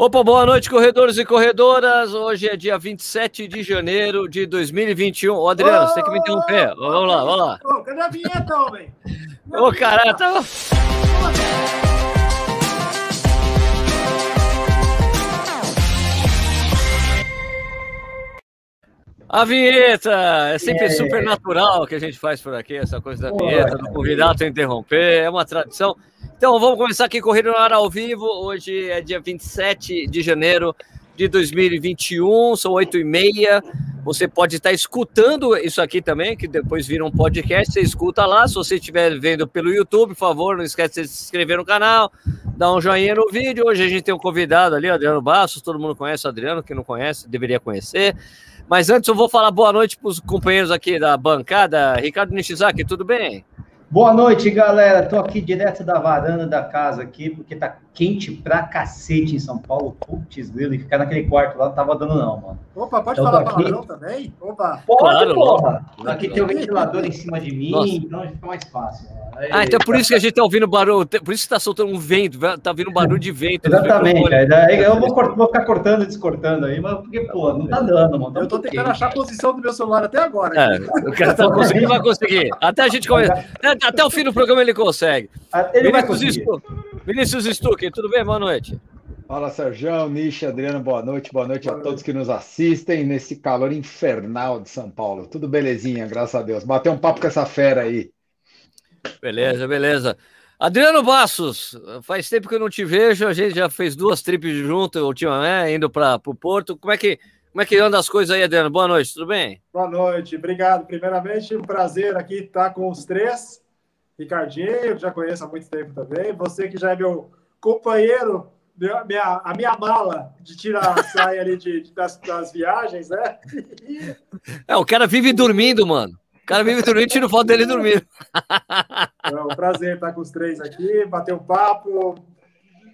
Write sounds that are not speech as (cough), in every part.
Opa, boa noite, corredores e corredoras. Hoje é dia 27 de janeiro de 2021. Ô, Adriano, oh, você tem que me interromper. Oh, vamos lá, vamos lá. Ô, cadê a vinheta, homem? Ô, caralho, tá... A vinheta! É sempre é. super natural que a gente faz por aqui, essa coisa da vinheta, do convidado interromper, é uma tradição. Então, vamos começar aqui Corrida no Ar ao vivo. Hoje é dia 27 de janeiro de 2021, são 8 e meia. Você pode estar escutando isso aqui também, que depois vira um podcast, você escuta lá. Se você estiver vendo pelo YouTube, por favor, não esquece de se inscrever no canal, dar um joinha no vídeo. Hoje a gente tem um convidado ali, Adriano Bastos, todo mundo conhece o Adriano, quem não conhece deveria conhecer. Mas antes eu vou falar boa noite para os companheiros aqui da bancada. Ricardo Nishizaki, tudo bem? Boa noite, galera. Tô aqui direto da varanda da casa aqui, porque tá quente pra cacete em São Paulo. Putz, e ficar naquele quarto lá não tava dando não, mano. Opa, pode então, falar aqui... palavrão também? Opa. Pode, claro, porra. Aqui tem um ventilador em cima de mim, Nossa. então fica mais fácil. Aí, ah, então é por isso que a gente tá ouvindo barulho, por isso que tá soltando um vento, tá vindo um barulho de vento. Exatamente, aí eu vou, vou, ficar cortando e descortando aí, mas porque, pô, não tá dando, mano. Tá eu tô tentando quente. achar a posição do meu celular até agora. É, o cara tá conseguindo, vai conseguir. Até a gente começa, até o fim do programa ele consegue. Ele Vinícius vai conseguir. Vinícius Stuck, tudo bem? Boa noite. Fala, Sérgio, Nish, Adriano, boa noite. Boa noite boa a todos que nos assistem nesse calor infernal de São Paulo. Tudo belezinha, graças a Deus. Bater um papo com essa fera aí. Beleza, beleza. Adriano Bassos, faz tempo que eu não te vejo, a gente já fez duas trips junto ultimamente, indo para o Porto. Como é, que, como é que anda as coisas aí, Adriano? Boa noite, tudo bem? Boa noite, obrigado. Primeiramente, um prazer aqui estar com os três. Ricardinho, já conheço há muito tempo também. Você que já é meu companheiro, minha, a minha mala de tirar (laughs) a saia ali de, das, das viagens, né? É, o cara vive dormindo, mano cara vive dormindo, tira foto dele dormindo. É um prazer estar com os três aqui, bater um papo,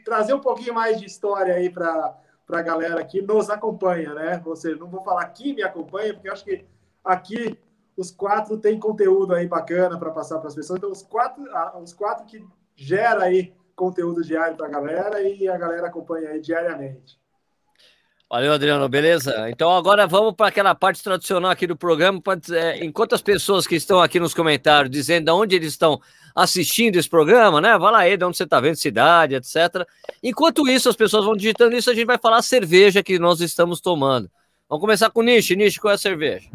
trazer um pouquinho mais de história aí para a galera que nos acompanha, né? Você não vou falar que me acompanha, porque eu acho que aqui os quatro têm conteúdo aí bacana para passar para as pessoas. Então, os quatro, os quatro que gera aí conteúdo diário para a galera e a galera acompanha aí diariamente. Valeu, Adriano, beleza? Então agora vamos para aquela parte tradicional aqui do programa. É, enquanto as pessoas que estão aqui nos comentários dizendo de onde eles estão assistindo esse programa, né? Vai lá aí, de onde você está vendo, cidade, etc. Enquanto isso, as pessoas vão digitando isso, a gente vai falar a cerveja que nós estamos tomando. Vamos começar com o Nishi. Nishi, qual é a cerveja?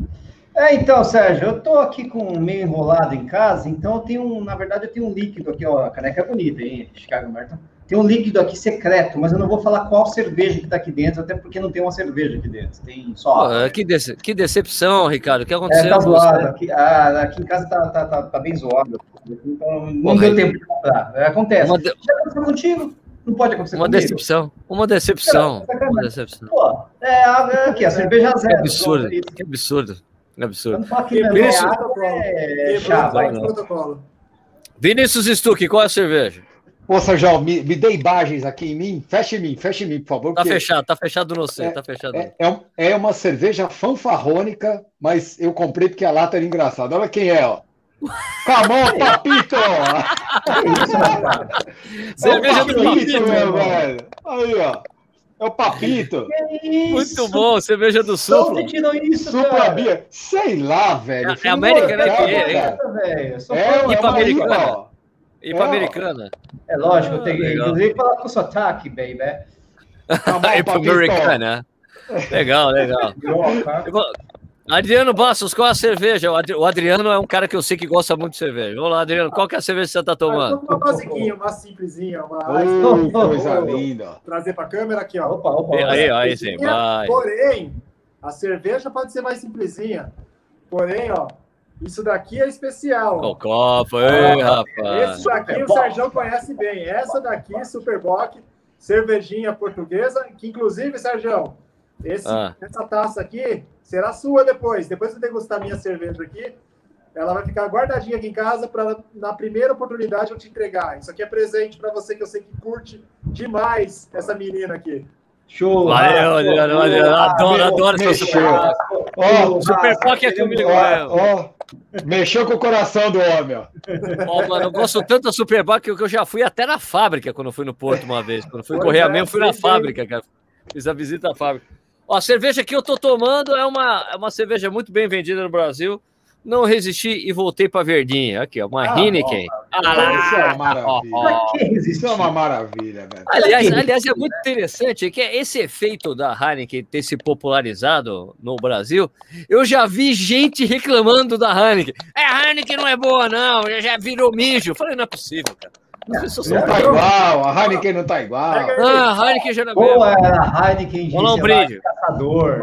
É, então, Sérgio, eu tô aqui com meio enrolado em casa, então eu tenho, na verdade, eu tenho um líquido aqui, ó, a caneca é bonita, hein, Chicago Merton. Tem um líquido aqui secreto, mas eu não vou falar qual cerveja que está aqui dentro, até porque não tem uma cerveja aqui dentro. Tem só. Pô, que, dece que decepção, Ricardo. O que aconteceu? É, tá zoado. Aqui, ah, aqui em casa tá, tá, tá, tá bem zoado. Então, não Pô, deu tempo de comprar. É, acontece. Uma de... Já aconteceu contigo? Não pode acontecer uma comigo. Decepção. Uma decepção. Uma decepção. Pô, é, aqui, a cerveja zero. Que absurdo. Que absurdo. Que absurdo. Vinícius... Vinícius Stuck, qual é a cerveja? Ô, Sérgio, me, me dê imagens aqui em mim. Feche em mim, feche em mim, por favor. Tá fechado, tá fechado no você, é, tá fechado. É, é, é, uma cerveja fanfarrônica, mas eu comprei porque a lata era engraçada. Olha quem é, ó. Camão, Papito! (laughs) cerveja do Papito, meu velho. Aí, ó. É o Papito. Muito bom, cerveja do Sul. Onde tirou isso, Supla Bia. Sei lá, velho. É, é América, né? Que é, é, é, americana. E para é, americana? É lógico, ah, tem, inclusive falar com sotaque, baby. e para americana. Legal, legal. Adriano Bastos, qual é a cerveja? O Adriano é um cara que eu sei que gosta muito de cerveja. Vamos lá, Adriano, qual que é a cerveja que você está tomando? Uma basiquinha, uma simplesinha, uma oh, coisa linda. Trazer para a câmera aqui, ó. Opa, opa, aí, aí, sim, vai. Porém, a cerveja pode ser mais simplesinha. Porém, ó, isso daqui é especial. O copo, ei, rapaz. Esse daqui o Sérgio conhece bem. Essa daqui, Superboc, cervejinha portuguesa, que inclusive, Sérgio, esse, ah. essa taça aqui será sua depois. Depois que degustar minha cerveja aqui, ela vai ficar guardadinha aqui em casa para na primeira oportunidade eu te entregar. Isso aqui é presente para você que eu sei que curte demais essa menina aqui. Show! Valeu, Adriano, valeu. Adoro, adoro seu Super Ó, Super Pock é comigo, ó, Mexeu com o coração do homem, ó. Ó, mano, eu gosto tanto da Super Bowl que eu já fui até na fábrica quando fui no Porto uma vez. Quando fui correr a mesmo, fui na fábrica, cara. Fiz a visita à fábrica. Ó, a cerveja que eu tô tomando é uma, é uma cerveja muito bem vendida no Brasil. Não resisti e voltei para Verdinha. Aqui, ó, uma ah, Heineken. Ah, isso é uma maravilha. Isso é uma maravilha, velho. Aliás, aliás, é muito interessante que esse efeito da Heineken ter se popularizado no Brasil. Eu já vi gente reclamando da Heineken. É, a Heineken não é boa, não. Já virou mijo. Eu falei, não é possível, cara. Não, não tá igual, a Heineken não tá igual. Ah, a Heineken já não é Pô, a Heineken, Vamos lá, um brinde. Caçador.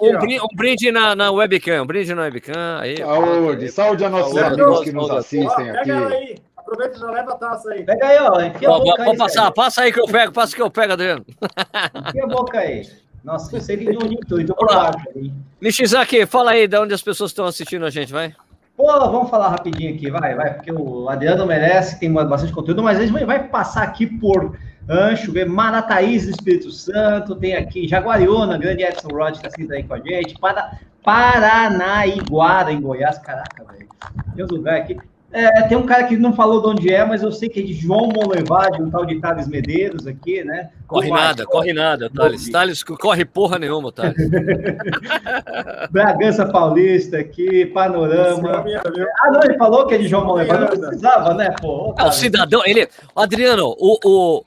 Um, brinde, um brinde na, na webcam, um brinde na webcam. Aí, saúde, saúde a nossos saúde, amigos que nos assistem aqui. Aproveita e já leva a taça aí. Pega aí, ó. Enfia ó, pode passar, aí, passa aí que eu pego, passa que eu pego, Adriano. Enfia a boca aí. Nossa, você viu um tudo. Olá. Nishizaki, fala aí de onde as pessoas estão assistindo a gente, vai. Pô, vamos falar rapidinho aqui, vai, vai, porque o Adriano merece, tem bastante conteúdo, mas a gente vai passar aqui por Ancho, Marataízes do Espírito Santo, tem aqui Jaguariúna, grande Edson Rod está sendo aí com a gente, para Paranaiguara, em Goiás, caraca, velho, tem uns lugares aqui. É, tem um cara que não falou de onde é, mas eu sei que é de João Monlevade, um tal de Thales Medeiros aqui, né? Corre nada, corre nada, Thales. Thales corre porra nenhuma, Thales. (laughs) Bragança Paulista aqui, Panorama. Ah, não, ele falou que é de João Monlevade, não precisava, né, pô? É, o cidadão, ele... Adriano, o, o,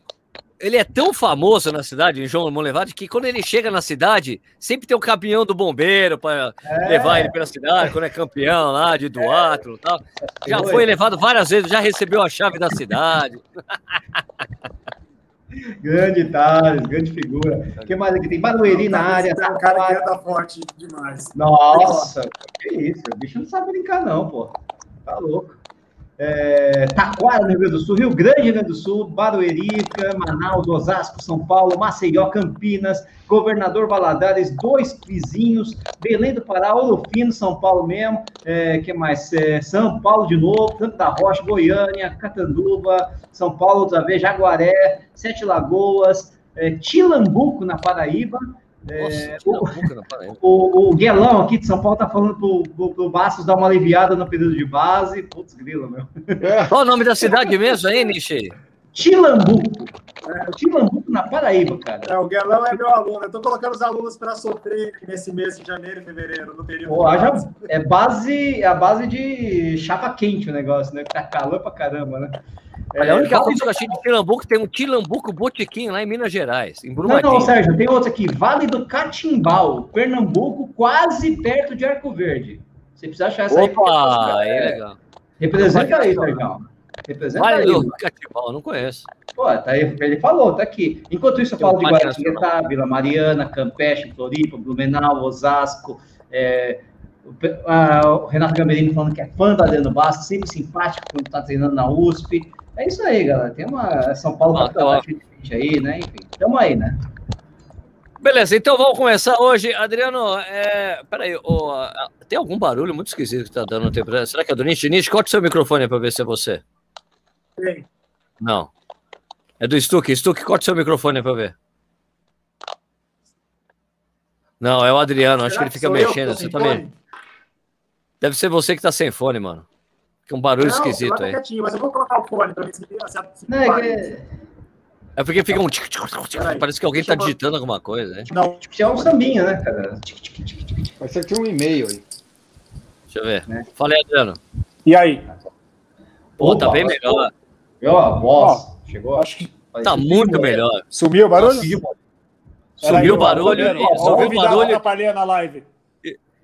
ele é tão famoso na cidade, em João Monlevade, que quando ele chega na cidade, sempre tem o um caminhão do bombeiro para é. levar ele pela cidade, quando é campeão lá de duatro e tal. Já foi. foi levado várias vezes, já recebeu a chave da cidade. grande Thales, grande figura. O que mais aqui? Tem Barueri na área. Tem um cara que anda forte demais. Nossa, que isso? O bicho não sabe brincar, não, pô. Tá louco é, Taquara, no Rio Grande do Sul, Rio Grande, Rio Grande do Sul, Baruerica, Manaus, Osasco, São Paulo, Maceió, Campinas, Governador Valadares, dois vizinhos, Belém do Pará, Ouro Fino, São Paulo mesmo, é, que mais? É, São Paulo de novo, Canto da Rocha, Goiânia, Catanduva, São Paulo outra vez, Jaguaré, Sete Lagoas, é, Tilambuco, na Paraíba, é, o, o, o, Guelão aqui de São Paulo tá falando pro, pro, pro Bastos dar uma aliviada no período de base. Putz, grilo, meu. Qual o nome da cidade mesmo aí, Nishi? Tilambuco. É, Tilambuco, na Paraíba, cara. É, o Guelão é meu aluno. Eu tô colocando os alunos para sofrer nesse mês de janeiro e fevereiro, no período. Pô, já, é base, é a base de chapa quente o negócio, né? Tá calor pra caramba, né? Olha, a única coisa que eu achei de Tilambuco tem um Tilambuco Botequim lá em Minas Gerais, em Brumadinho. Não, não, Sérgio, tem outro aqui, Vale do Catimbau, Pernambuco, quase perto de Arco Verde. Você precisa achar essa Opa, aí. é legal. Representa aí, Sérgio. Representa vale do Catimbau, não conheço. Pô, tá aí, ele falou, tá aqui. Enquanto isso, eu falo de Guaratinguetá, Vila Mariana, Campeche, Floripa, Blumenau, Osasco, é, o, Renato Gamerino falando que é fã da Adriano Bastos, sempre simpático quando está treinando na USP. É isso aí, galera. Tem uma São Paulo ah, tá gente aí, né? Enfim, tamo aí, né? Beleza, então vamos começar hoje. Adriano, é... peraí, oh, tem algum barulho muito esquisito que tá dando tempo. Será que é do Nish? Nish, corta o seu microfone para ver se é você. Sim. Não. É do Stuck. Stuck, corta o seu microfone para ver. Não, é o Adriano. Será Acho que ele fica mexendo. Você também. Deve ser você que tá sem fone, mano. Que um barulho não, esquisito tá aí. Quietinho, mas eu vou colocar o fone pra ver se, se, não, é, que... é porque fica um. Parece que alguém tá digitando alguma coisa, né? Não, é um sambinha, né, cara? Vai ser aqui um e-mail aí. Deixa eu ver. Né? Fala aí, Adriano. E aí? Pô, tá bem melhor. Viu a voz? Chegou? Acho que. Tá muito melhor. Sumiu o barulho? Sumiu o barulho. Sumiu o barulho. Atrapalhei na live.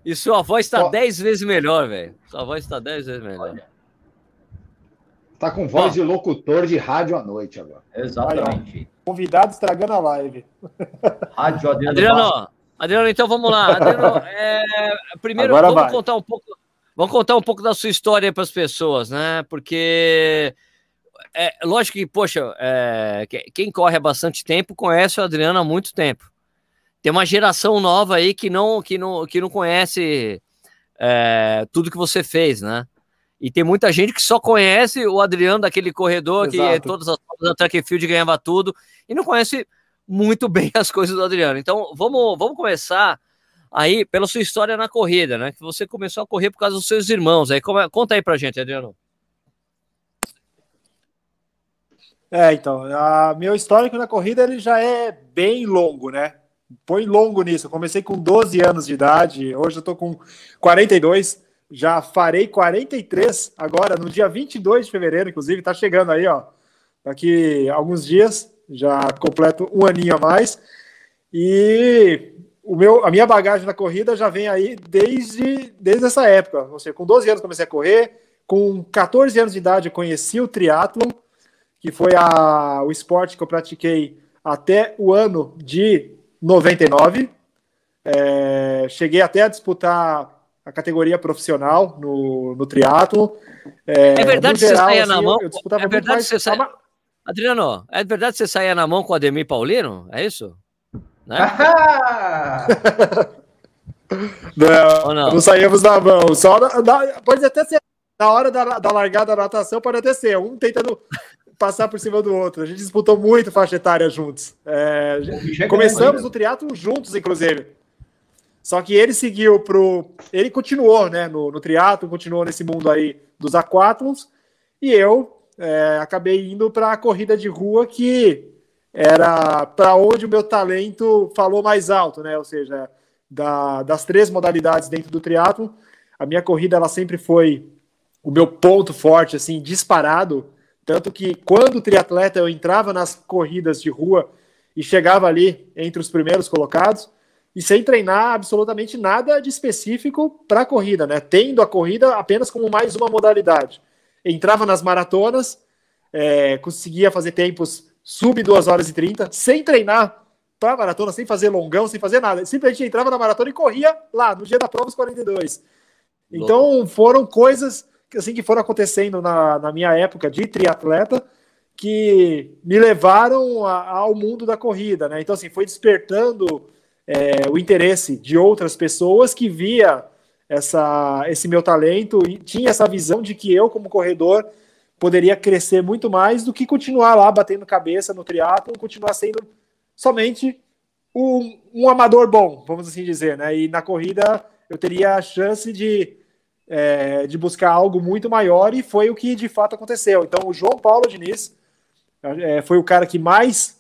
E sua voz está 10 vezes melhor, velho. Sua voz está 10 vezes melhor. Olha. Tá com voz de locutor de rádio à noite agora. Exatamente. Convidado estragando a live. Rádio Adriano. Adriano, Adriano então vamos lá. Adriano, (laughs) é, primeiro agora vamos vai. contar um pouco. Vamos contar um pouco da sua história para as pessoas, né? Porque é lógico que, poxa, é, quem corre há bastante tempo conhece o Adriano há muito tempo. Tem uma geração nova aí que não que não, que não conhece é, tudo que você fez, né? E tem muita gente que só conhece o Adriano daquele corredor Exato. que todas as da track and field ganhava tudo e não conhece muito (laughs) bem as coisas do Adriano. Então, vamos, vamos começar aí pela sua história na corrida, né? Que você começou a correr por causa dos seus irmãos. Aí, como, conta aí pra gente, Adriano. É, então, a meu histórico na corrida ele já é bem longo, né? põe longo nisso. Eu comecei com 12 anos de idade, hoje eu tô com 42, já farei 43 agora, no dia 22 de fevereiro, inclusive, tá chegando aí, ó. Daqui alguns dias, já completo um aninho a mais. E o meu, a minha bagagem na corrida já vem aí desde, desde essa época. Ou seja, com 12 anos comecei a correr, com 14 anos de idade eu conheci o triatlon, que foi a, o esporte que eu pratiquei até o ano de 99. É, cheguei até a disputar a categoria profissional no, no triatlo. É, é verdade que você saía assim, na mão? Eu, eu é verdade que você saía... Adriano, é verdade que você saía na mão com o Ademir Paulino? É isso? Né? (laughs) não, não, não, saímos na mão. Só na, na, pode até ser na hora da, da largada da natação, pode até ser um tentando passar por cima do outro. A gente disputou muito faixa etária juntos. É, começamos o triatlo juntos, inclusive. Só que ele seguiu pro. Ele continuou, né, no, no triatlo, continuou nesse mundo aí dos aquátlons, e eu é, acabei indo para a corrida de rua que era para onde o meu talento falou mais alto, né? Ou seja, da, das três modalidades dentro do triatlo, a minha corrida ela sempre foi o meu ponto forte, assim, disparado. Tanto que quando triatleta eu entrava nas corridas de rua e chegava ali entre os primeiros colocados e sem treinar absolutamente nada de específico para a corrida, né? Tendo a corrida apenas como mais uma modalidade. Entrava nas maratonas, é, conseguia fazer tempos sub 2 horas e 30, sem treinar para maratona, sem fazer longão, sem fazer nada. Simplesmente entrava na maratona e corria lá, no dia da prova, os 42. Então foram coisas assim que foram acontecendo na, na minha época de triatleta que me levaram a, ao mundo da corrida, né? Então assim foi despertando é, o interesse de outras pessoas que via essa, esse meu talento e tinha essa visão de que eu como corredor poderia crescer muito mais do que continuar lá batendo cabeça no triatlo, continuar sendo somente um, um, amador bom, vamos assim dizer, né? E na corrida eu teria a chance de, é, de buscar algo muito maior e foi o que de fato aconteceu. Então o João Paulo Diniz é, foi o cara que mais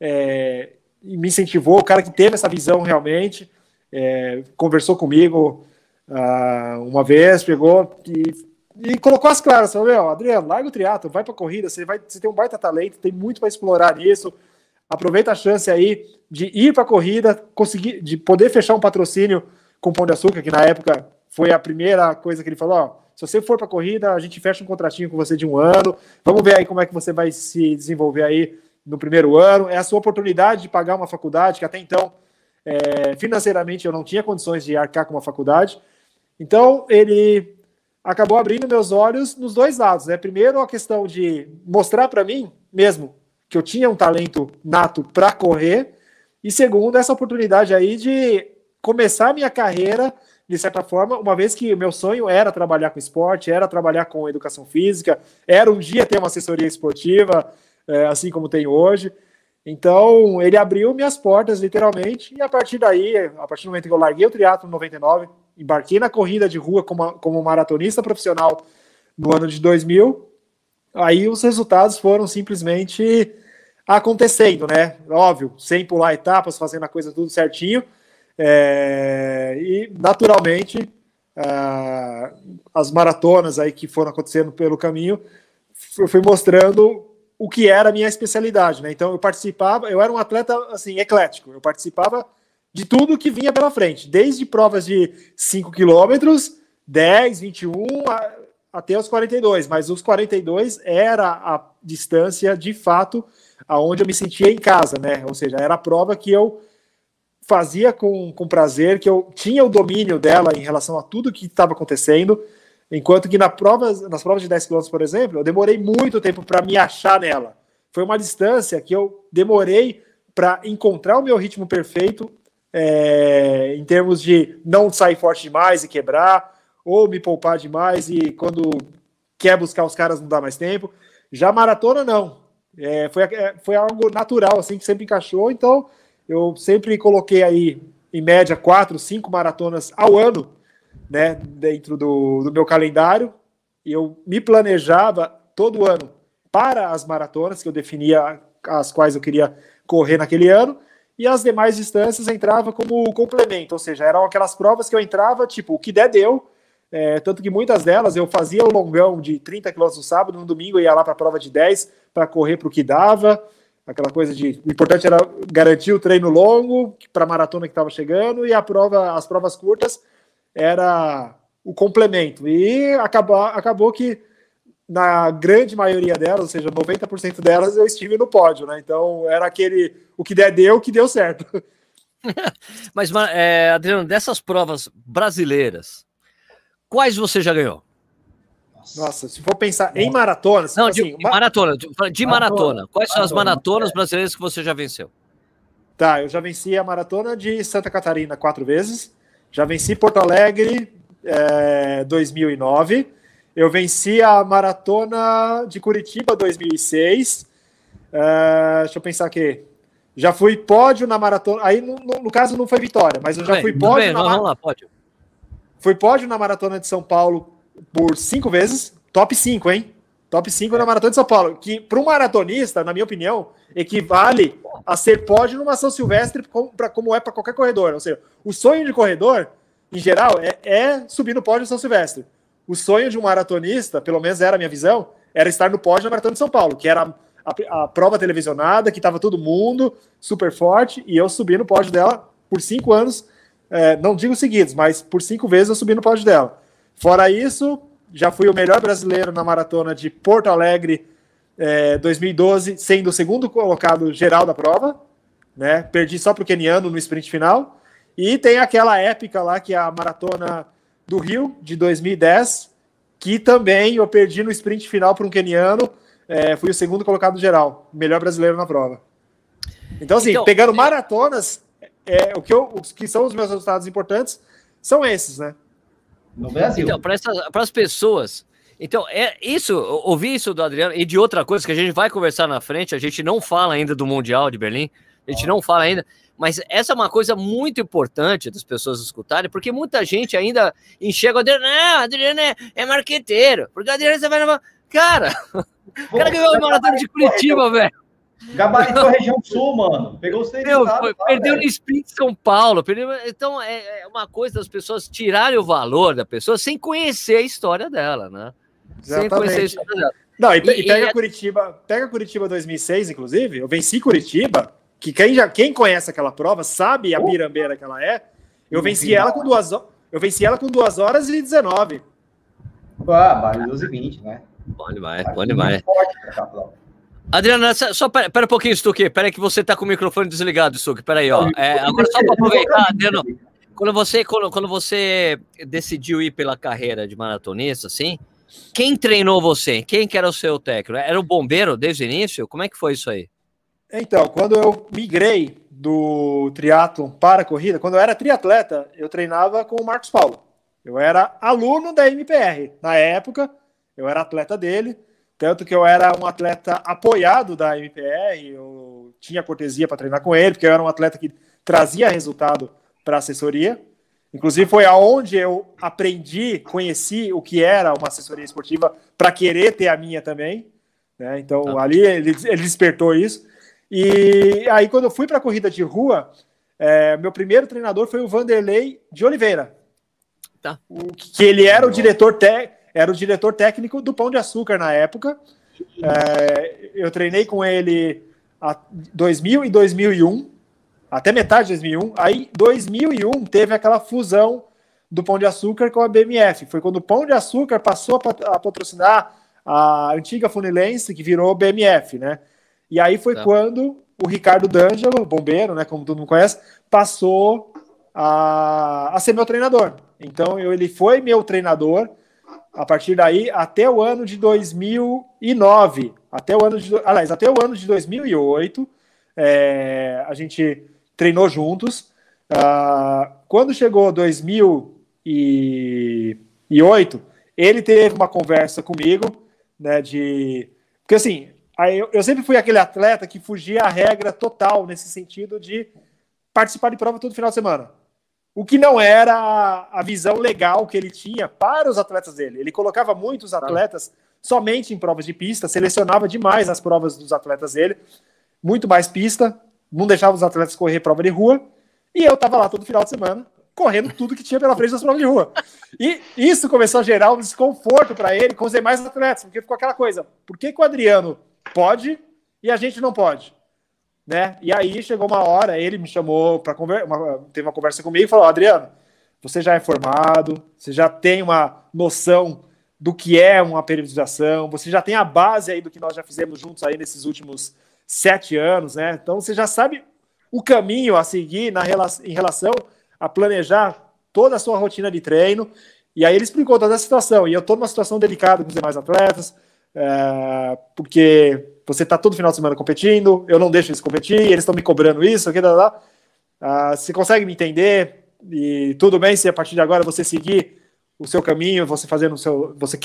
é, me incentivou, o cara que teve essa visão realmente, é, conversou comigo uh, uma vez, pegou e e colocou as claras, falou, meu, Adriano, larga o triatlo, vai para corrida, você vai, você tem um baita talento, tem muito para explorar nisso. Aproveita a chance aí de ir para corrida, conseguir, de poder fechar um patrocínio com o Pão de Açúcar, que na época foi a primeira coisa que ele falou, ó, se você for para corrida, a gente fecha um contratinho com você de um ano. Vamos ver aí como é que você vai se desenvolver aí no primeiro ano. É a sua oportunidade de pagar uma faculdade, que até então, é, financeiramente, eu não tinha condições de arcar com uma faculdade. Então, ele acabou abrindo meus olhos nos dois lados, né? Primeiro, a questão de mostrar para mim mesmo que eu tinha um talento nato para correr, e segundo, essa oportunidade aí de começar a minha carreira de certa forma, uma vez que o meu sonho era trabalhar com esporte, era trabalhar com educação física, era um dia ter uma assessoria esportiva, é, assim como tenho hoje. Então, ele abriu minhas portas, literalmente, e a partir daí, a partir do momento que eu larguei o triatlo 99, embarquei na corrida de rua como, como maratonista profissional no ano de 2000, aí os resultados foram simplesmente acontecendo, né? Óbvio, sem pular etapas, fazendo a coisa tudo certinho, é, e naturalmente as maratonas aí que foram acontecendo pelo caminho, eu fui mostrando o que era a minha especialidade, né? Então eu participava, eu era um atleta assim eclético, eu participava de tudo que vinha pela frente, desde provas de 5 quilômetros, 10, 21 a, até os 42, mas os 42 era a distância de fato aonde eu me sentia em casa, né? Ou seja, era a prova que eu fazia com, com prazer, que eu tinha o domínio dela em relação a tudo que estava acontecendo, Enquanto que na prova, nas provas de 10 km, por exemplo, eu demorei muito tempo para me achar nela. Foi uma distância que eu demorei para encontrar o meu ritmo perfeito, é, em termos de não sair forte demais e quebrar, ou me poupar demais e quando quer buscar os caras não dá mais tempo. Já maratona, não. É, foi, é, foi algo natural, assim, que sempre encaixou. Então, eu sempre coloquei aí, em média, quatro, cinco maratonas ao ano né, dentro do, do meu calendário, e eu me planejava todo ano para as maratonas que eu definia as quais eu queria correr naquele ano, e as demais distâncias entrava como complemento, ou seja, eram aquelas provas que eu entrava, tipo, o que der, deu. É, tanto que muitas delas eu fazia o longão de 30 km no sábado, no domingo eu ia lá para a prova de 10 para correr para o que dava. Aquela coisa de. O importante era garantir o treino longo para a maratona que estava chegando, e a prova, as provas curtas era o complemento. E acabou, acabou que na grande maioria delas, ou seja, 90% delas, eu estive no pódio, né? Então era aquele o que der deu, o que deu certo. (laughs) Mas, é, Adriano, dessas provas brasileiras, quais você já ganhou? Nossa, se for pensar em maratonas. Não, assim, de, maratona, de, de maratona. Quais maratona, são as maratonas é. brasileiras que você já venceu? Tá, eu já venci a maratona de Santa Catarina quatro vezes. Já venci Porto Alegre é, 2009. Eu venci a maratona de Curitiba 2006. É, deixa eu pensar aqui. Já fui pódio na maratona. Aí, no, no, no caso, não foi vitória, mas eu já bem, fui pódio. Bem, na vamos lá, pódio. Fui pódio na maratona de São Paulo por cinco vezes. Top 5, hein? Top 5 é. na maratona de São Paulo. Que, para um maratonista, na minha opinião, equivale a ser pódio numa São Silvestre, como, pra, como é para qualquer corredor. Ou seja, o sonho de corredor, em geral, é, é subir no pódio de São Silvestre. O sonho de um maratonista, pelo menos era a minha visão, era estar no pódio na Maratona de São Paulo, que era a, a prova televisionada, que estava todo mundo super forte, e eu subi no pódio dela por cinco anos, é, não digo seguidos, mas por cinco vezes eu subi no pódio dela. Fora isso, já fui o melhor brasileiro na maratona de Porto Alegre é, 2012, sendo o segundo colocado geral da prova, né? Perdi só para o Keniano no sprint final. E tem aquela épica lá que é a maratona do Rio, de 2010, que também eu perdi no sprint final para um keniano. É, fui o segundo colocado geral, melhor brasileiro na prova. Então, assim, então, pegando é- maratonas, é, o que, eu, os que são os meus resultados importantes são esses, né? No Brasil. Então, para as pessoas. Então, é isso, ouvi isso do Adriano e de outra coisa que a gente vai conversar na frente, a gente não fala ainda do Mundial de Berlim, a gente não fala ainda, mas essa é uma coisa muito importante das pessoas escutarem, porque muita gente ainda enxerga o Adriano, não, Adriano é, é marqueteiro, porque o Adriano você vai levar. Cara, (laughs) o cara ganhou o maratona de Curitiba, velho. Gabaritou a região sul, mano. Pegou os três Meu, estados, foi, Perdeu no sprint São Paulo. Perdeu... Então, é, é, uma coisa das pessoas tirarem o valor da pessoa sem conhecer a história dela, né? Exatamente. Sem conhecer a história dela. Não, e, e, e pega e... Curitiba, pega Curitiba 2006, inclusive. Eu venci Curitiba que quem, já, quem conhece aquela prova sabe a pirambeira que ela é. Eu venci ela com duas Eu venci ela com 2 horas e 19. Ah, vale 12 e 20, né? Bom demais, bom demais. Adriana, só pera, pera um pouquinho, Stuque. Pera aí que você tá com o microfone desligado, Stuque. Pera aí, ó. É, agora só para aproveitar, Adriano, quando você, quando, quando você decidiu ir pela carreira de maratonista, assim, quem treinou você? Quem que era o seu técnico? Era o bombeiro desde o início? Como é que foi isso aí? Então, quando eu migrei do triatlon para a corrida, quando eu era triatleta, eu treinava com o Marcos Paulo. Eu era aluno da MPR. Na época, eu era atleta dele, tanto que eu era um atleta apoiado da MPR, eu tinha cortesia para treinar com ele, porque eu era um atleta que trazia resultado para a assessoria. Inclusive, foi aonde eu aprendi, conheci o que era uma assessoria esportiva para querer ter a minha também. Né? Então, ah. ali ele, ele despertou isso. E aí, quando eu fui para a corrida de rua, é, meu primeiro treinador foi o Vanderlei de Oliveira. Tá. O, que ele era o diretor te, era o diretor técnico do Pão de Açúcar na época. É, eu treinei com ele a 2000 e 2001, até metade de 2001. Aí, 2001 teve aquela fusão do Pão de Açúcar com a BMF. Foi quando o Pão de Açúcar passou a patrocinar a antiga Funilense, que virou BMF, né? E aí foi tá. quando o Ricardo D'Angelo, bombeiro, né, como todo mundo conhece, passou a, a ser meu treinador. Então eu, ele foi meu treinador a partir daí até o ano de 2009, até o ano de, aliás, até o ano de 2008, é, a gente treinou juntos. Uh, quando chegou 2008, ele teve uma conversa comigo, né, de porque assim eu, eu, sempre fui aquele atleta que fugia a regra total nesse sentido de participar de prova todo final de semana. O que não era a, a visão legal que ele tinha para os atletas dele. Ele colocava muitos atletas somente em provas de pista, selecionava demais as provas dos atletas dele, muito mais pista. não deixava os atletas correr prova de rua, e eu estava lá todo final de semana, correndo tudo que tinha pela frente das provas de rua. E isso começou a gerar um desconforto para ele com os demais atletas, porque ficou aquela coisa: por que, que o Adriano pode e a gente não pode? Né? E aí chegou uma hora, ele me chamou para conversar, teve uma conversa comigo e falou: Adriano, você já é formado, você já tem uma noção do que é uma periodização, você já tem a base aí do que nós já fizemos juntos aí nesses últimos sete anos, né? Então você já sabe o caminho a seguir na, em relação a planejar toda a sua rotina de treino. E aí ele explicou toda a situação. E eu estou numa situação delicada com os demais atletas, é, porque você está todo final de semana competindo, eu não deixo eles competir, eles estão me cobrando isso, aqui, lá, lá. Ah, você consegue me entender? E tudo bem se a partir de agora você seguir o seu caminho, você fazendo o seu, você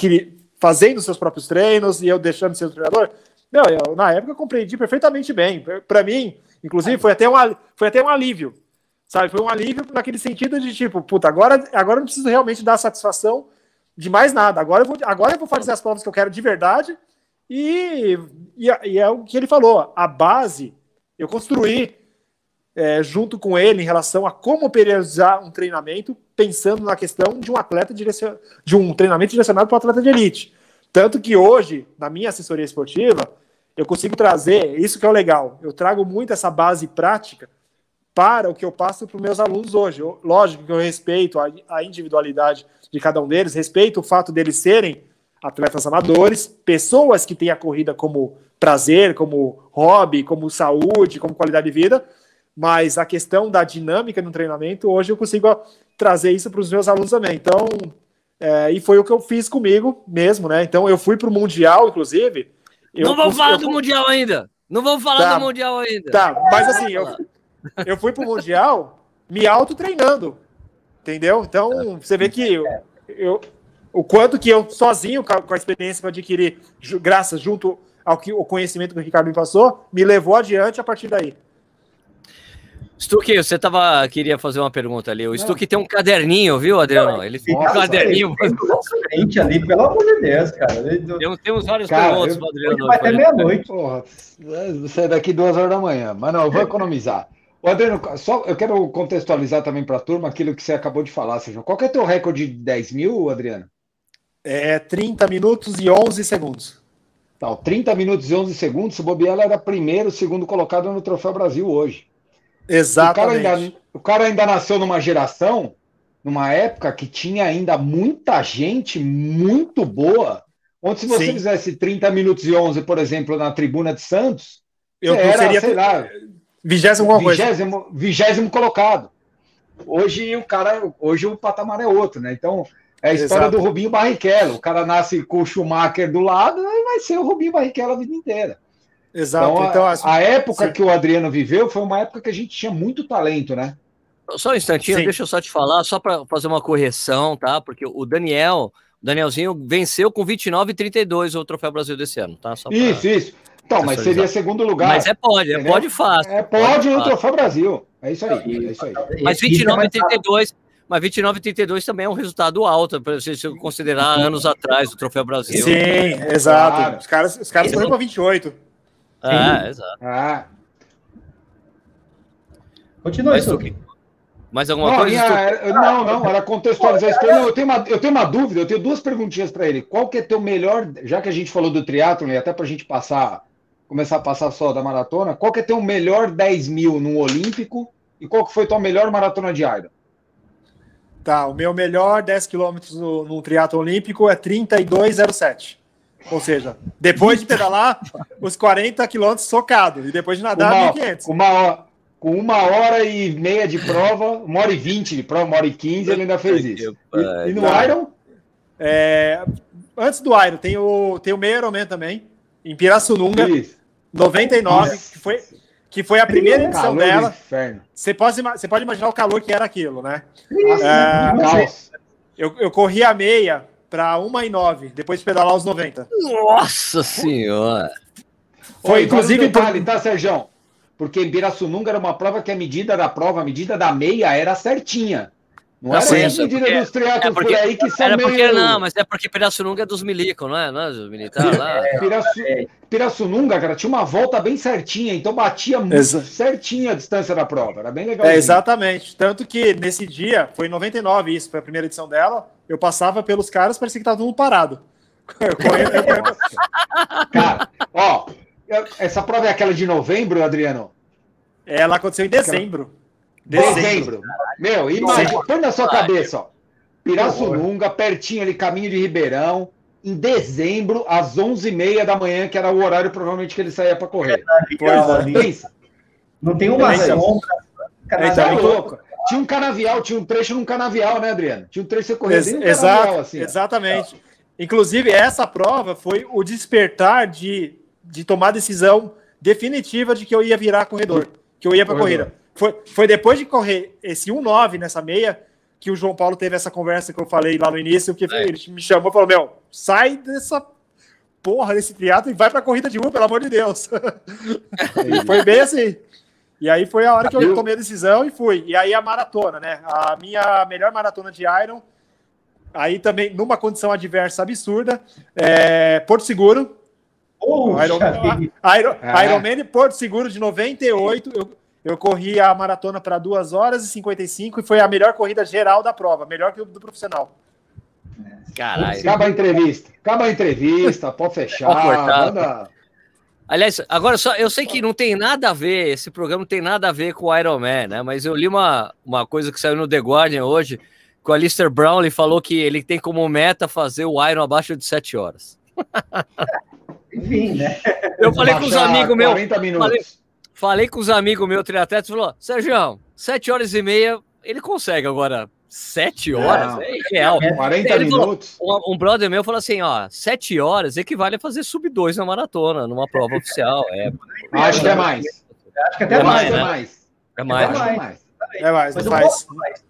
fazendo seus próprios treinos e eu deixando de ser treinador. Não, eu, na época eu compreendi perfeitamente bem. Para mim, inclusive, foi até, um, foi até um alívio. Sabe? Foi um alívio naquele sentido de tipo, puta, agora, agora eu preciso realmente dar satisfação de mais nada. Agora eu vou, agora eu vou fazer as provas que eu quero de verdade. E, e, e é o que ele falou. A base eu construí é, junto com ele em relação a como periodizar um treinamento, pensando na questão de um atleta direcion... de um treinamento direcionado para o atleta de elite. Tanto que hoje, na minha assessoria esportiva, eu consigo trazer, isso que é o legal, eu trago muito essa base prática para o que eu passo para os meus alunos hoje. Eu, lógico que eu respeito a, a, individualidade de cada um deles, respeito o fato deles serem atletas amadores, pessoas que têm a corrida como prazer, como hobby, como saúde, como qualidade de vida, mas a questão da dinâmica no treinamento, hoje eu consigo trazer isso para os meus alunos também. Então, é, e foi o que eu fiz comigo mesmo, né? Então eu fui para o Mundial, inclusive, eu, não vamos falar eu, do Mundial ainda. Não vamos falar tá, do Mundial ainda. Tá, mas assim, eu, eu fui pro Mundial me auto-treinando. Entendeu? Então, você vê que eu, eu, o quanto que eu sozinho, com a experiência que eu adquiri, graças junto ao que, o conhecimento que o Ricardo me passou, me levou adiante a partir daí. Stuque, você tava, queria fazer uma pergunta ali. O Stuque tem um caderninho, viu, Adriano? Ele tem um caderninho. Frente ali, pelo amor de Deus, cara. Tem, temos vários cara, perguntas para Adriano. Vai até meia-noite. Porra, sai daqui duas horas da manhã. Mas não, eu vou economizar. O Adriano, só eu quero contextualizar também para a turma aquilo que você acabou de falar, Sérgio. Qual é o teu recorde de 10 mil, Adriano? É 30 minutos e 11 segundos. Tá, 30 minutos e 11 segundos, o Bobiela era primeiro, segundo colocado no Troféu Brasil hoje. Exatamente. O cara, ainda, o cara ainda nasceu numa geração, numa época que tinha ainda muita gente muito boa. Onde se você Sim. fizesse 30 minutos e 11, por exemplo, na tribuna de Santos, eu era, seria, sei lá, vigésimo, vigésimo, vigésimo colocado. Hoje o cara, hoje o patamar é outro, né? Então, é a história Exato. do Rubinho Barrichello. O cara nasce com o Schumacher do lado e vai ser o Rubinho Barrichello a vida inteira. Exato. Então, então a, assim, a época sim. que o Adriano viveu foi uma época que a gente tinha muito talento, né? Só um instantinho, sim. deixa eu só te falar, só para fazer uma correção, tá? Porque o Daniel, o Danielzinho venceu com 29 e 32 o Troféu Brasil desse ano, tá? Pra... Isso, isso. Então, mas seria segundo lugar. Mas é pode, é pode fácil. É pode, no Troféu Brasil. É isso aí, é isso aí. Mas 29 e 32, mas 29 e 32 também é um resultado alto, para você considerar anos atrás o Troféu Brasil. Sim, exato. Claro. Os caras, os caras foram para 28. Ah, exato. Ah. Continua isso. Mais alguma não, coisa? Minha, não, não, era contextualizar isso. Eu, tenho uma, eu tenho uma dúvida, eu tenho duas perguntinhas para ele. Qual que é teu melhor, já que a gente falou do triatlon e até para a gente passar, começar a passar só da maratona, qual que é teu melhor 10 mil no Olímpico e qual que foi tua melhor maratona de Iron? Tá, o meu melhor 10 quilômetros no, no triatlo olímpico é 32,07. Ou seja, depois de pedalar (laughs) os 40 quilômetros socado e depois de nadar uma, 1.500. Uma hora, com uma hora e meia de prova, uma hora e vinte de prova, uma hora e quinze, ele ainda fez isso. E, e no Iron? É, antes do Iron, tem o, tem o meio Ironman também, em Pirassununga, isso. 99, que foi, que foi a primeira edição dela. Você pode, você pode imaginar o calor que era aquilo, né? Nossa, é, eu, eu corri a meia para 1 e 9, depois de pedalar os 90. Nossa senhora! Foi, inclusive. Um detalhe, tá, Sérgio? Porque em Pirassununga era uma prova que a medida da prova, a medida da meia era certinha. Não essa medida porque- é porque- por aí que são Era meio... porque não, mas é porque Pirassununga é dos milico, não é? Não é dos militares lá? Piraçu... Pirassununga, cara, tinha uma volta bem certinha, então batia muito Exa- certinho a distância da prova. Era bem legal. É, exatamente. Tanto que nesse dia, foi em 99 isso, foi a primeira edição dela, eu passava pelos caras, parecia que tava todo mundo parado. Eu (laughs) correndo- Cara, ó, essa prova é aquela de novembro, Adriano? Ela aconteceu em dezembro. Dezembro. Dezembro. Meu, imagina, põe na sua cabeça, ó. Pirassununga, pertinho ali, caminho de Ribeirão, em dezembro, às 11h30 da manhã, que era o horário provavelmente que ele saía para correr. Legal, ali. Pensa, Não tem uma Então, sombra. É Canavial. louco. Tinha um canavial, tinha um trecho num canavial, né, Adriano? Tinha um trecho que você corria Ex- exato, canavial, assim. ó. exatamente. Inclusive, essa prova foi o despertar de, de tomar a decisão definitiva de que eu ia virar corredor, que eu ia para corrida. Foi, foi depois de correr esse 1,9 nessa meia que o João Paulo teve essa conversa que eu falei lá no início, que É. ele me chamou e falou: Meu, sai dessa porra desse triatlo e vai para corrida de rua, pelo amor de Deus. E foi bem assim. E aí foi a hora que eu tomei a decisão e fui. E aí a maratona, né? A minha melhor maratona de Iron, aí também numa condição adversa absurda, é, Porto Seguro, Poxa Iron. Iron, É. Ironman Porto Seguro de 98, eu, eu corri a maratona para 2 horas e 55 e foi a melhor corrida geral da prova, melhor que o do profissional. Caralho. Acaba a entrevista. Acaba a entrevista, pode fechar. Pode manda- Aliás, agora só eu sei que não tem nada a ver, esse programa não tem nada a ver com o Iron Man, né? Mas eu li uma, uma coisa que saiu no The Guardian hoje, que o Alistair Brown ele falou que ele tem como meta fazer o Iron abaixo de 7 horas. Enfim, né? Eu falei com os amigos meus, 40 minutos. falei- falei com os amigos meus triatletas, falou: Sérgio, 7 horas e meia, ele consegue agora. 7 horas? Não. É irreal. 40 Ele falou- minutos. Um, um brother meu falou assim: ó, 7 horas equivale a fazer sub 2 na maratona, numa prova oficial. É, Acho que é mais. Acho que até É mais, mais, é né? mais. é mais. É mais. mais. É mais, Mas não eu faz. posso mais.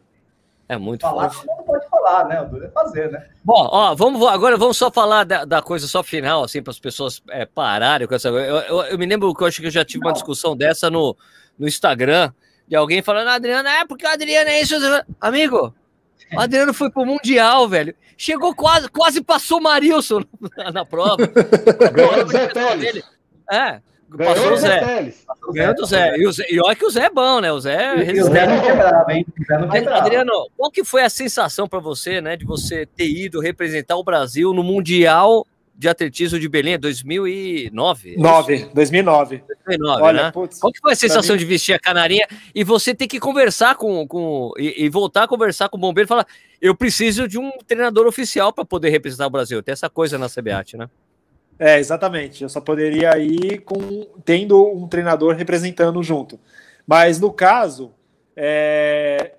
É muito Falar, forte. mundo pode falar, né? O duro é fazer, né? Bom, ó, vamos agora vamos só falar da, da coisa só final, assim, para as pessoas é, pararem com essa. Eu, eu, eu me lembro que eu acho que eu já tive uma discussão dessa no, no Instagram, de alguém falando, Adriano, é porque o Adriano é isso. Amigo, o Adriano foi pro Mundial, velho. Chegou quase, quase passou o Marilson (laughs) na, na prova. (laughs) Ganhou do Zé Teles. É, passou o Zé. Ganhou do Zé. E, o Zé. e olha que o Zé é bom, né? O Zé é E o Zé não quebrava, hein? O Zé não quebrava. Adriano, qual que foi a sensação para você, né, de você ter ido representar o Brasil no Mundial de Atletismo de Belém 2009? 9, 2009. 2009, Olha, né? putz, Qual que foi a sensação mim- de vestir a canarinha e você ter que conversar com, com e, e voltar a conversar com o bombeiro e falar, eu preciso de um treinador oficial para poder representar o Brasil. Tem essa coisa na CBAT, né? É, exatamente. Eu só poderia ir com tendo um treinador representando junto. Mas no caso, é,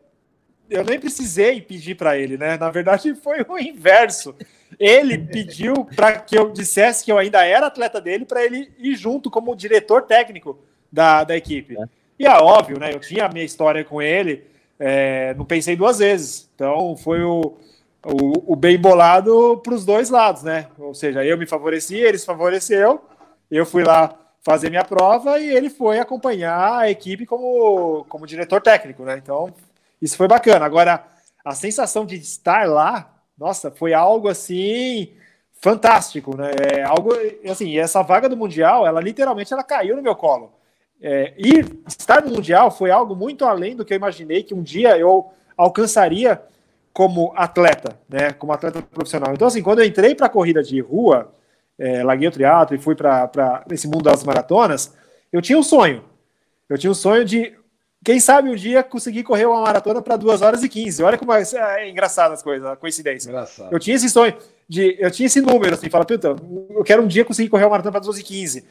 eu nem precisei pedir para ele, né? Na verdade, (laughs) foi o inverso. Ele pediu para que eu dissesse que eu ainda era atleta dele para ele ir junto como diretor técnico da, da equipe. É. E é óbvio, né? Eu tinha a minha história com ele, é, não pensei duas vezes. Então foi o, o, o bem bolado para os dois lados, né? Ou seja, eu me favoreci, ele se favoreceu, eu fui lá fazer minha prova e ele foi acompanhar a equipe como, como diretor técnico, né? Então, isso foi bacana. Agora, a sensação de estar lá, nossa, foi algo assim fantástico, né? É algo assim, e essa vaga do mundial, ela literalmente ela caiu no meu colo. É, ir estar no mundial foi algo muito além do que eu imaginei que um dia eu alcançaria como atleta, né? Como atleta profissional. Então, assim, quando eu entrei para a corrida de rua, é, larguei o triatlo e fui para esse mundo das maratonas, eu tinha um sonho. Eu tinha um sonho de, quem sabe um dia conseguir correr uma maratona para 2 horas e 15. Olha como é, é engraçado as coisas, a coincidência. Engraçado. Eu tinha esse sonho de, eu tinha esse número assim, fala, puta, eu quero um dia conseguir correr uma maratona para 2 e 15.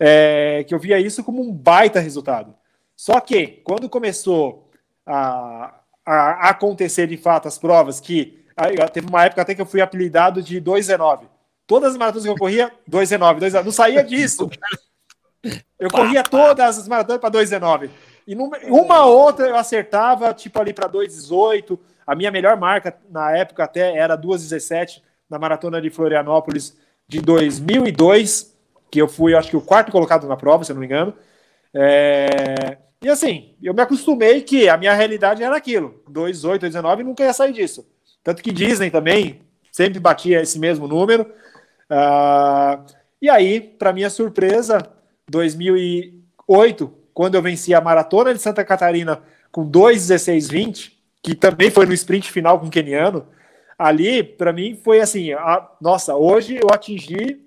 É, que eu via isso como um baita resultado. Só que quando começou a, a acontecer de fato as provas, que teve uma época até que eu fui apelidado de 2,19. Todas as maratonas que eu corria, 2,19, 2,19. Não saía disso. Eu corria todas as maratonas para 2,19. E numa, uma outra eu acertava, tipo ali para 2,18. A minha melhor marca na época até era 2,17 na maratona de Florianópolis de 2002, que eu fui, acho que o quarto colocado na prova, se eu não me engano. É, E assim, eu me acostumei que a minha realidade era aquilo. 2,8, 2,19 nunca ia sair disso. Tanto que Disney também sempre batia esse mesmo número. Uh, e aí, para minha surpresa, 2008, quando eu venci a maratona de Santa Catarina com 2,16,20, que também foi no sprint final com o Keniano, ali, para mim, foi assim: a, nossa, hoje eu atingi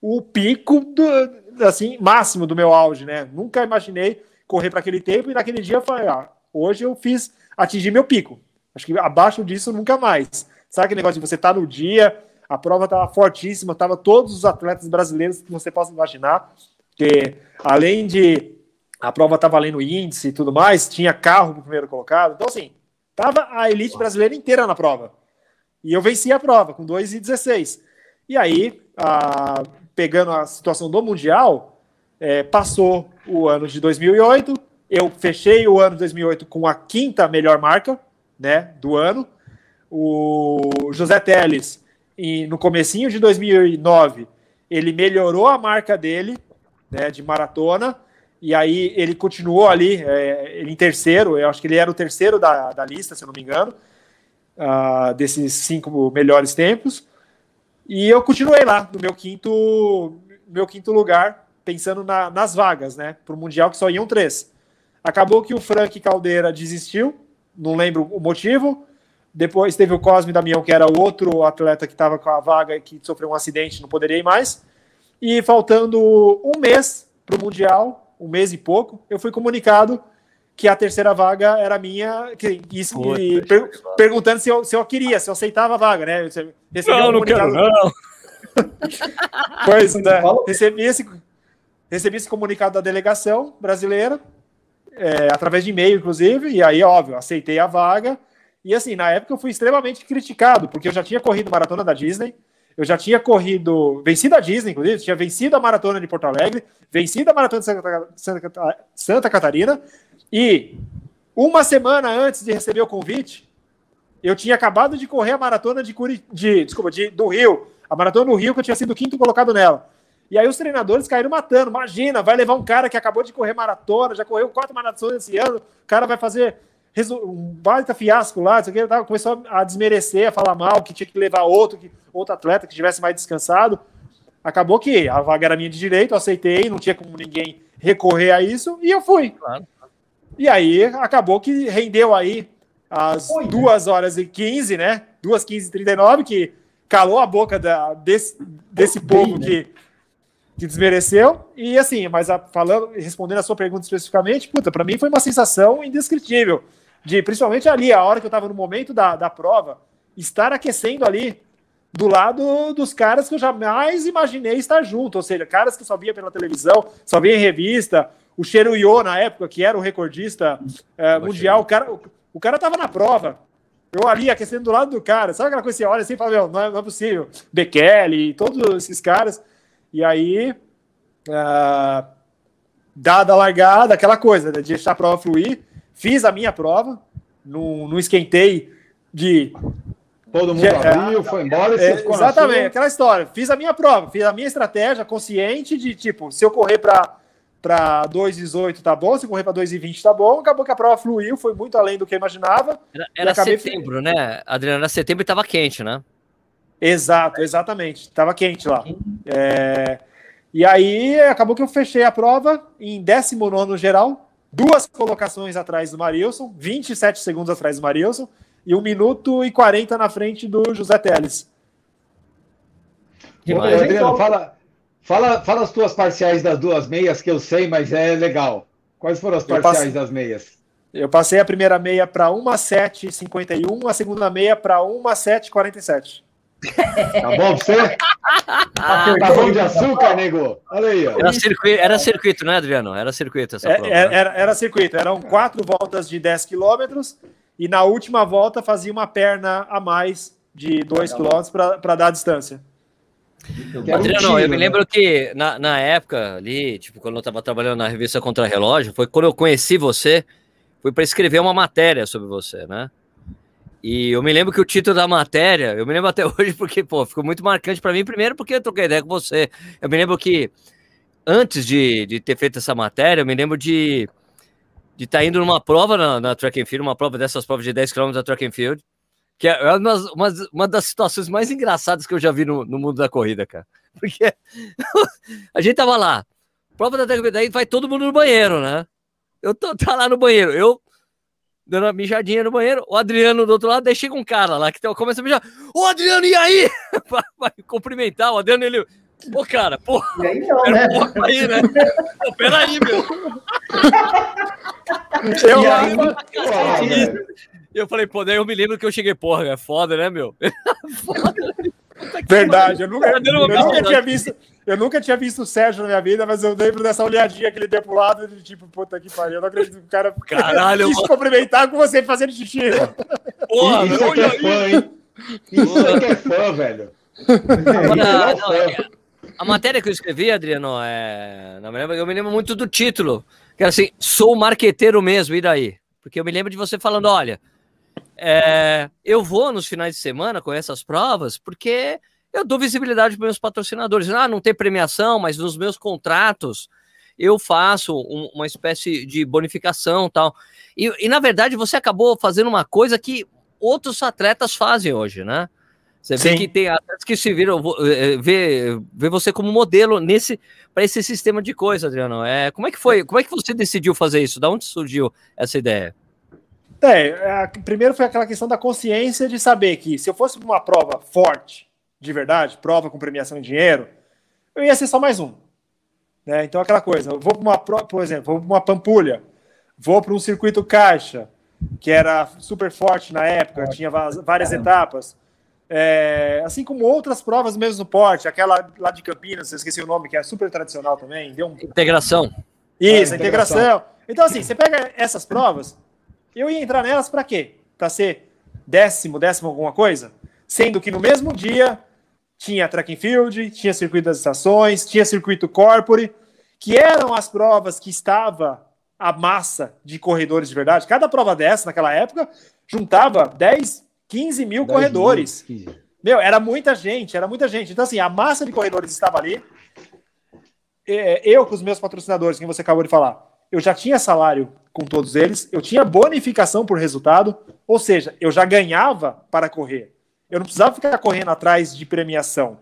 o pico do, assim, máximo do meu auge, né? Nunca imaginei correr para aquele tempo e naquele dia eu falei, ah, hoje eu fiz, atingir meu pico. Acho que abaixo disso nunca mais. Sabe aquele negócio de você estar tá no dia, a prova estava fortíssima, tava todos os atletas brasileiros que você possa imaginar, que além de a prova estar tá valendo índice e tudo mais, tinha carro pro primeiro colocado. Então, assim, tava a elite brasileira inteira na prova. E eu venci a prova com 2,16. E aí, a, pegando a situação do Mundial, é, passou o ano de 2008, eu fechei o ano de 2008 com a quinta melhor marca né, do ano. O José Teles, e no comecinho de 2009, ele melhorou a marca dele né, de maratona, e aí ele continuou ali, é, ele em terceiro, eu acho que ele era o terceiro da, da lista, se eu não me engano, uh, desses cinco melhores tempos. E eu continuei lá no meu quinto, meu quinto lugar, pensando na, nas vagas, né? Para o Mundial, que só iam três. Acabou que o Frank Caldeira desistiu, não lembro o motivo. Depois teve o Cosme Damião, que era o outro atleta que estava com a vaga e que sofreu um acidente, não poderia ir mais. E faltando um mês para o Mundial, um mês e pouco, eu fui comunicado que a terceira vaga era minha, que, isso, Puta, per, perguntando se eu, se eu queria, se eu aceitava a vaga, né? não, um não quero, não. (laughs) pois, né? Recebi esse, recebi esse comunicado da delegação brasileira, é, através de e-mail, inclusive, e aí, óbvio, aceitei a vaga. E assim, na época eu fui extremamente criticado, porque eu já tinha corrido maratona da Disney, eu já tinha corrido, vencido a Disney, inclusive, tinha vencido a maratona de Porto Alegre, vencido a maratona de Santa, Santa, Santa Catarina, e uma semana antes de receber o convite, eu tinha acabado de correr a maratona de, de desculpa, de, do Rio, a maratona do Rio, que eu tinha sido quinto colocado nela. E aí os treinadores caíram matando. Imagina, vai levar um cara que acabou de correr maratona, já correu quatro maratonas esse ano, o cara vai fazer um baita fiasco lá, isso aqui, começou a desmerecer, a falar mal, que tinha que levar outro, que, outro atleta que estivesse mais descansado. Acabou que a vaga era minha de direito, eu aceitei, não tinha como ninguém recorrer a isso, e eu fui. Claro. E aí acabou que rendeu aí as Oi, 2 né? horas e 15, né? 2 15 e 39, que calou a boca da, desse, desse povo bem, né? que, que desmereceu. E assim, mas a, falando, respondendo a sua pergunta especificamente, puta, para mim foi uma sensação indescritível. De principalmente ali, a hora que eu estava no momento da, da prova, estar aquecendo ali do lado dos caras que eu jamais imaginei estar junto, ou seja, caras que só via pela televisão, só via em revista, o Cheruyo, na época, que era o recordista é, mundial, o cara, o, o, cara tava na prova. Eu ali aquecendo do lado do cara. Sabe aquela coisa que você olha assim e fala, meu, não é, não é possível. Bekele, todos esses caras. E aí, uh, dada a largada, aquela coisa, né, de deixar a prova fluir, fiz a minha prova, não, não esquentei de Todo mundo abriu, foi embora e é, Exatamente, aquela história. Fiz a minha prova, fiz a minha estratégia consciente de tipo, se eu correr para para 2,18 tá bom, se correr para 2,20 tá bom. Acabou que a prova fluiu, foi muito além do que eu imaginava. Era, era setembro, né? Adriano, era setembro e tava quente, né? Exato, exatamente. Tava quente lá. É... E aí acabou que eu fechei a prova em 19 geral, duas colocações atrás do Marilson, 27 segundos atrás do Marilson, e 1 minuto e 40 na frente do José Teles. Adriano, fala, Fala, fala as tuas parciais das duas meias, que eu sei, mas é legal. Quais foram as parciais passei, das meias? Eu passei a primeira meia para 1,751, a segunda meia para 1,747. Tá bom pra você? tá bom de açúcar, nego? Olha aí. Ó. Era, circuito, era circuito, né, Adriano? Era circuito essa é, prova. Era, né? era, era, circuito. Eram quatro voltas de 10 quilômetros e na última volta fazia uma perna a mais de 2 quilômetros para dar a distância. Adriano, um eu me né? lembro que na, na época ali, tipo, quando eu estava trabalhando na revista Contra Relógio, foi quando eu conheci você, foi para escrever uma matéria sobre você, né? E eu me lembro que o título da matéria, eu me lembro até (laughs) hoje porque, pô, ficou muito marcante para mim, primeiro porque eu troquei ideia com você. Eu me lembro que antes de, de ter feito essa matéria, eu me lembro de estar tá indo numa prova na, na track and field, uma prova dessas provas de 10 km da track and field, que é uma, uma, uma das situações mais engraçadas que eu já vi no, no mundo da corrida, cara. (laughs) Porque (laughs) a gente tava lá, prova da track and field, daí vai todo mundo no banheiro, né? Eu tô tá lá no banheiro, eu dando uma mijadinha no banheiro, o Adriano do outro lado, daí chega um cara lá que começa a mijar, ô Adriano, e aí? (laughs) Vai cumprimentar, o Adriano, ele, Pô, cara, pô. E aí não, né? Porra aí, né? (laughs) Pô, peraí, meu. eu, aí, eu, eu falei, pô, daí eu me lembro que eu cheguei, porra, é foda, né, meu? (laughs) foda. Verdade, eu nunca, eu, nunca tinha visto. Eu nunca tinha visto o Sérgio na minha vida, mas eu lembro dessa olhadinha que ele deu pro lado de tipo, puta que pariu. Eu não acredito que o cara Caralho, quis mano. cumprimentar com você fazendo xixi. Porra, isso aqui é fã, hein? Isso aqui é fã, velho. Agora, não, é, a matéria que eu escrevi, Adriano, é... eu me lembro muito do título, que era assim, sou marqueteiro mesmo, e daí? Porque eu me lembro de você falando, olha, é... eu vou nos finais de semana com essas provas, porque eu dou visibilidade para meus patrocinadores. Ah, não tem premiação, mas nos meus contratos eu faço um, uma espécie de bonificação tal. E, e, na verdade, você acabou fazendo uma coisa que outros atletas fazem hoje, né? Você Sim. vê que tem atletas que se viram, eh, eh, vê, vê você como modelo nesse para esse sistema de coisa, Adriano. É, como é que foi? Como é que você decidiu fazer isso? Da onde surgiu essa ideia? É, a, primeiro foi aquela questão da consciência de saber que se eu fosse uma prova forte, de verdade, prova com premiação em dinheiro, eu ia ser só mais um. Né? Então, aquela coisa, eu vou para uma, por exemplo, vou para uma Pampulha, vou para um circuito caixa, que era super forte na época, tinha várias etapas. É, assim como outras provas mesmo no porte, aquela lá de Campinas, eu esqueci o nome, que é super tradicional também. Deu um... Integração. Isso, é, integração. integração. Então, assim, você pega essas provas, eu ia entrar nelas para quê? Para ser décimo, décimo alguma coisa? Sendo que no mesmo dia tinha track and field, tinha circuito das estações, tinha circuito corpore, que eram as provas que estava a massa de corredores de verdade. Cada prova dessa, naquela época, juntava 10, 15 mil corredores. Mil, Meu, era muita gente, era muita gente. Então, assim, a massa de corredores estava ali. É, eu, com os meus patrocinadores, que você acabou de falar, eu já tinha salário com todos eles, eu tinha bonificação por resultado, ou seja, eu já ganhava para correr. Eu não precisava ficar correndo atrás de premiação.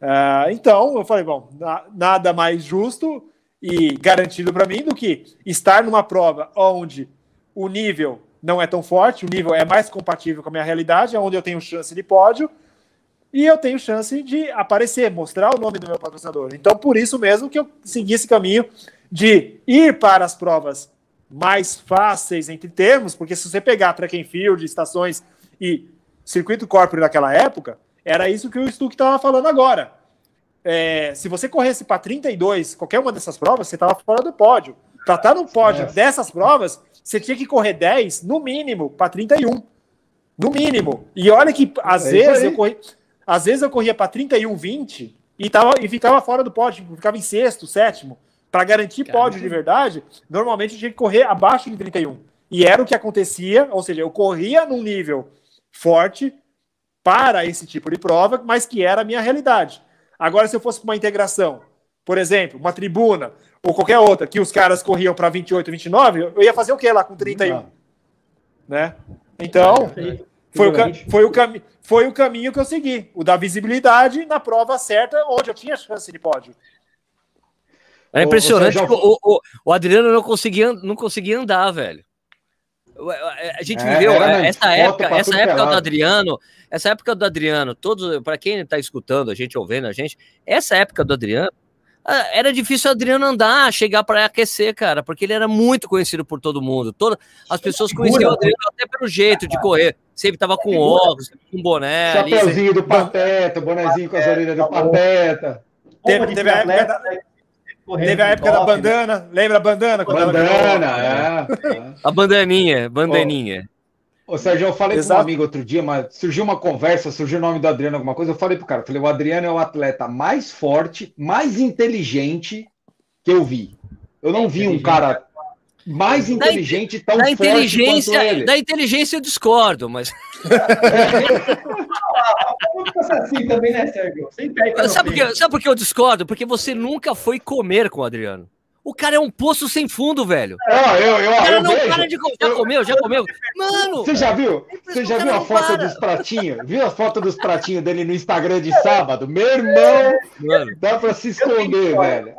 Uh, então, eu falei, bom, na, nada mais justo e garantido para mim do que estar numa prova onde o nível não é tão forte, o nível é mais compatível com a minha realidade, é onde eu tenho chance de pódio e eu tenho chance de aparecer, mostrar o nome do meu patrocinador. Então, por isso mesmo que eu segui esse caminho de ir para as provas mais fáceis entre termos, porque se você pegar track and field, estações e circuito corporate daquela época, era isso que o Stuck estava falando agora. É, se você corresse para 32, qualquer uma dessas provas, você estava fora do pódio. Para estar tá no pódio é. dessas provas, você tinha que correr 10, no mínimo, para 31. No mínimo. E olha que às é vezes eu corri, às vezes eu corria para 31, 20 e, tava, e ficava fora do pódio, ficava em sexto, sétimo. Para garantir Caramba. pódio de verdade, normalmente eu tinha que correr abaixo de 31. E era o que acontecia, ou seja, eu corria num nível forte para esse tipo de prova, mas que era a minha realidade. Agora, se eu fosse para uma integração, por exemplo, uma tribuna, ou qualquer outra, que os caras corriam para 28, 29, eu ia fazer o que lá com 31? Não. Né? Então, foi o, foi, o foi o caminho que eu segui, o da visibilidade na prova certa, onde eu tinha chance de pódio. É impressionante já... o, o, o, Adriano não conseguia, não conseguia andar, velho. A gente é, viveu essa época, essa época do Adriano, essa época do Adriano, todos, para quem está escutando a gente, ouvindo a gente, essa época do Adriano, era difícil o Adriano andar, chegar para aquecer, cara, porque ele era muito conhecido por todo mundo. Todas as pessoas conheciam o Adriano até pelo jeito de correr. Sempre tava com óculos, com boné. Chapeuzinho ali, do Pateta, bonezinho com as orelhas do Pateta. Teve, teve a época da, teve a época da bandana, lembra a bandana? Bandana, é. A bandaninha, bandaninha. Ô, Sérgio, eu falei Exato. para um amigo outro dia, mas surgiu uma conversa, surgiu o nome do Adriano, alguma coisa. Eu falei pro cara, falei, o Adriano é o atleta mais forte, mais inteligente que eu vi. Eu não vi um cara mais inteligente, tão da forte inteligência, quanto ele. Da inteligência eu discordo, mas. (laughs) assim também, né, Sérgio? Sabe por, que, sabe por que eu discordo? Porque você nunca foi comer com o Adriano. O cara é um poço sem fundo, velho. Ó, eu, eu, O cara eu não vejo. para de comer. Já comeu? Já comeu? Mano! Você já viu? Você já viu a foto para. dos pratinhos? Viu a foto dos pratinhos dele no Instagram de sábado? Meu irmão, Mano. dá pra se esconder, velho.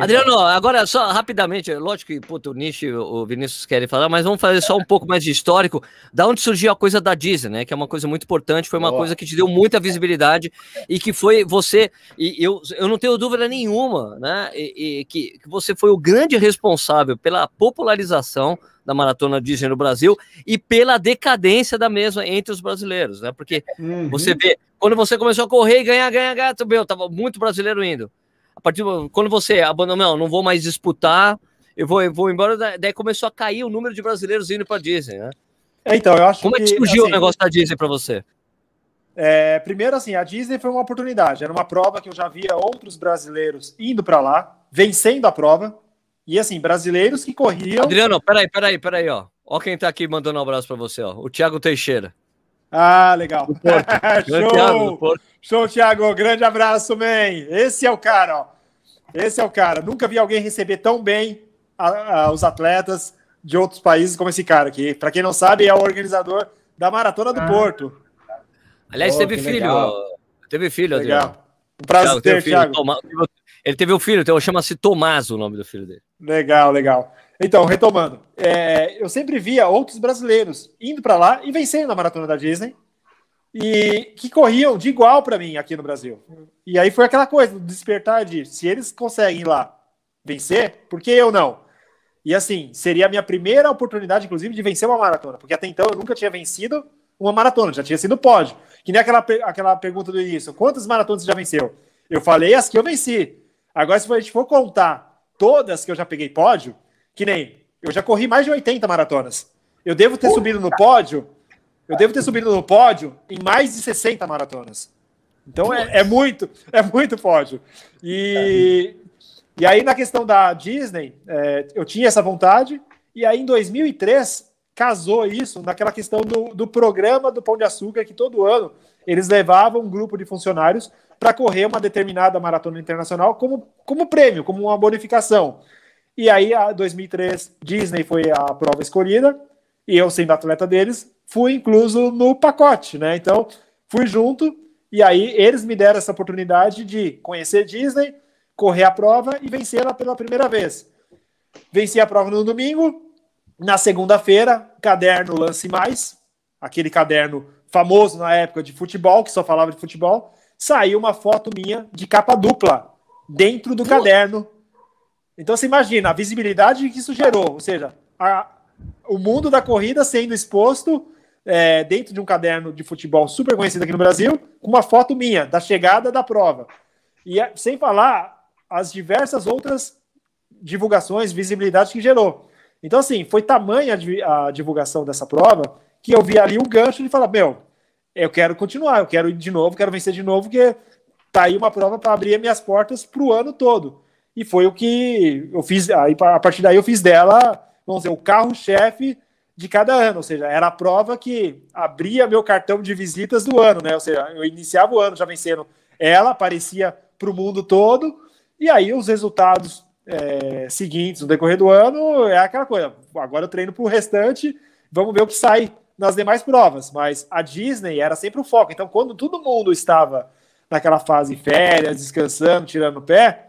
Adriano, agora só rapidamente, é lógico que puto, o Nishi e o Vinícius querem falar, mas vamos fazer só um pouco mais de histórico. Da onde surgiu a coisa da Disney, né? Que é uma coisa muito importante, foi uma Boa. coisa que te deu muita visibilidade e que foi você, e eu, eu não tenho dúvida nenhuma, né? E, e que, que você foi o grande responsável pela popularização da maratona Disney no Brasil e pela decadência da mesma entre os brasileiros, né? Porque Uhum. você vê, quando você começou a correr e ganhar, ganhar, ganhar, meu, tava muito brasileiro indo. A partir do, quando você abandonou, não, não vou mais disputar, eu vou, eu vou embora, da- daí começou a cair o número de brasileiros indo para Disney, né? É, Então, eu acho Como é que surgiu assim, o negócio da Disney para você? É, primeiro, assim, a Disney foi uma oportunidade. Era uma prova que eu já via outros brasileiros indo para lá, vencendo a prova. E, assim, brasileiros que corriam. Adriano, peraí, peraí, peraí, ó. Ó quem tá aqui mandando um abraço para você, ó. O Thiago Teixeira. Ah, legal. (laughs) Grande Thiago Show! Porto. Show, Thiago. Grande abraço, man. Esse é o cara, ó. Esse é o cara. Nunca vi alguém receber tão bem a- a- os atletas de outros países como esse cara aqui. Para quem não sabe, é o organizador da Maratona do Ah. Porto. Aliás, Pô, teve filho. legal. Teve filho, Adriano. Legal. Um prazer Thiago, ter, filho, Thiago. Toma- Ele teve um filho, então chama-se Tomás o nome do filho dele. Legal, legal. Então, retomando, é, eu sempre via outros brasileiros indo para lá e vencendo a maratona da Disney e que corriam de igual para mim aqui no Brasil. E aí foi aquela coisa, despertar de se eles conseguem lá vencer, por que eu não? E assim, seria a minha primeira oportunidade, inclusive, de vencer uma maratona, porque até então eu nunca tinha vencido uma maratona, já tinha sido pódio. Que nem aquela, aquela pergunta do início: quantas maratonas você já venceu? Eu falei as que eu venci. Agora, se a gente for contar todas que eu já peguei pódio, que nem eu já corri mais de 80 maratonas. Eu devo ter subido no pódio, eu devo ter subido no pódio em mais de 60 maratonas. Então é, é muito, é muito pódio. E, e aí, na questão da Disney, é, eu tinha essa vontade, e aí em 2003 casou isso naquela questão do, do programa do Pão de Açúcar, que todo ano eles levavam um grupo de funcionários para correr uma determinada maratona internacional como, como prêmio, como uma bonificação. E aí, a 2003, Disney foi a prova escolhida, e eu, sendo atleta deles, fui incluso no pacote, né? Então, fui junto, e aí eles me deram essa oportunidade de conhecer Disney, correr a prova e vencê-la pela primeira vez. Venci a prova no domingo, na segunda-feira, caderno Lance Mais, aquele caderno famoso na época de futebol, que só falava de futebol, saiu uma foto minha de capa dupla dentro do caderno. Então você imagina a visibilidade que isso gerou, ou seja, a- o mundo da corrida sendo exposto é, dentro de um caderno de futebol super conhecido aqui no Brasil, com uma foto minha da chegada da prova. E é- sem falar as diversas outras divulgações, visibilidade que gerou. Então, assim, foi tamanha a di- a divulgação dessa prova que eu vi ali um gancho de falar: meu, eu quero continuar, eu quero ir de novo, quero vencer de novo, porque tá aí uma prova para abrir minhas portas para o ano todo. E foi o que eu fiz. Aí, a partir daí, eu fiz dela, vamos dizer, o carro-chefe de cada ano. Ou seja, era a prova que abria meu cartão de visitas do ano, né? Ou seja, eu iniciava o ano já vencendo ela, aparecia para o mundo todo, e aí os resultados é, seguintes no decorrer do ano é aquela coisa. Agora eu treino para o restante, vamos ver o que sai nas demais provas. Mas a Disney era sempre o foco. Então, quando todo mundo estava naquela fase férias, descansando, tirando o pé,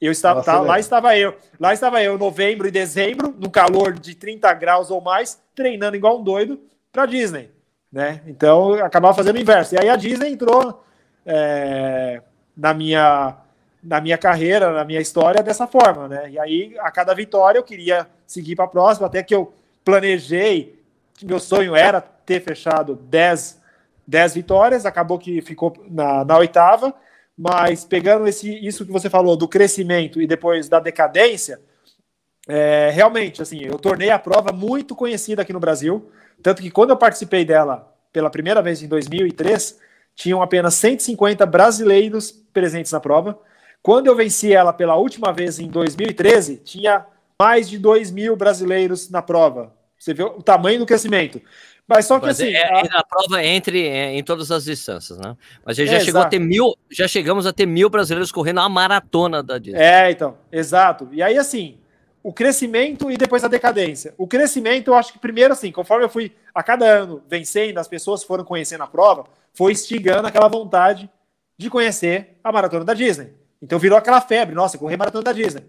eu estava Nossa, tá, lá estava eu, lá estava eu, novembro e dezembro, no calor de 30 graus ou mais, treinando igual um doido para Disney, né? Então eu acabava fazendo o inverso. E aí a Disney entrou é, na minha na minha carreira, na minha história dessa forma, né? E aí a cada vitória eu queria seguir para a próxima, até que eu planejei, meu sonho era ter fechado 10 10 vitórias, acabou que ficou na, na oitava, mas pegando esse, isso que você falou do crescimento e depois da decadência, é, realmente, assim, eu tornei a prova muito conhecida aqui no Brasil, tanto que quando eu participei dela pela primeira vez em 2003, tinham apenas 150 brasileiros presentes na prova. Quando eu venci ela pela última vez em 2013, tinha mais de 2 mil brasileiros na prova, Você vê o tamanho do crescimento. Mas só que Mas assim. é, a- é na prova entre é, em todas as distâncias, né? Mas a gente É, já chegou a exato. ter mil, já chegamos a ter mil brasileiros correndo a maratona da Disney. É, então, exato. E aí, assim, o crescimento e depois a decadência. O crescimento, eu acho que primeiro, assim, conforme eu fui a cada ano vencendo, as pessoas foram conhecendo a prova, foi instigando aquela vontade de conhecer a maratona da Disney. Então virou aquela febre, nossa, correr maratona da Disney.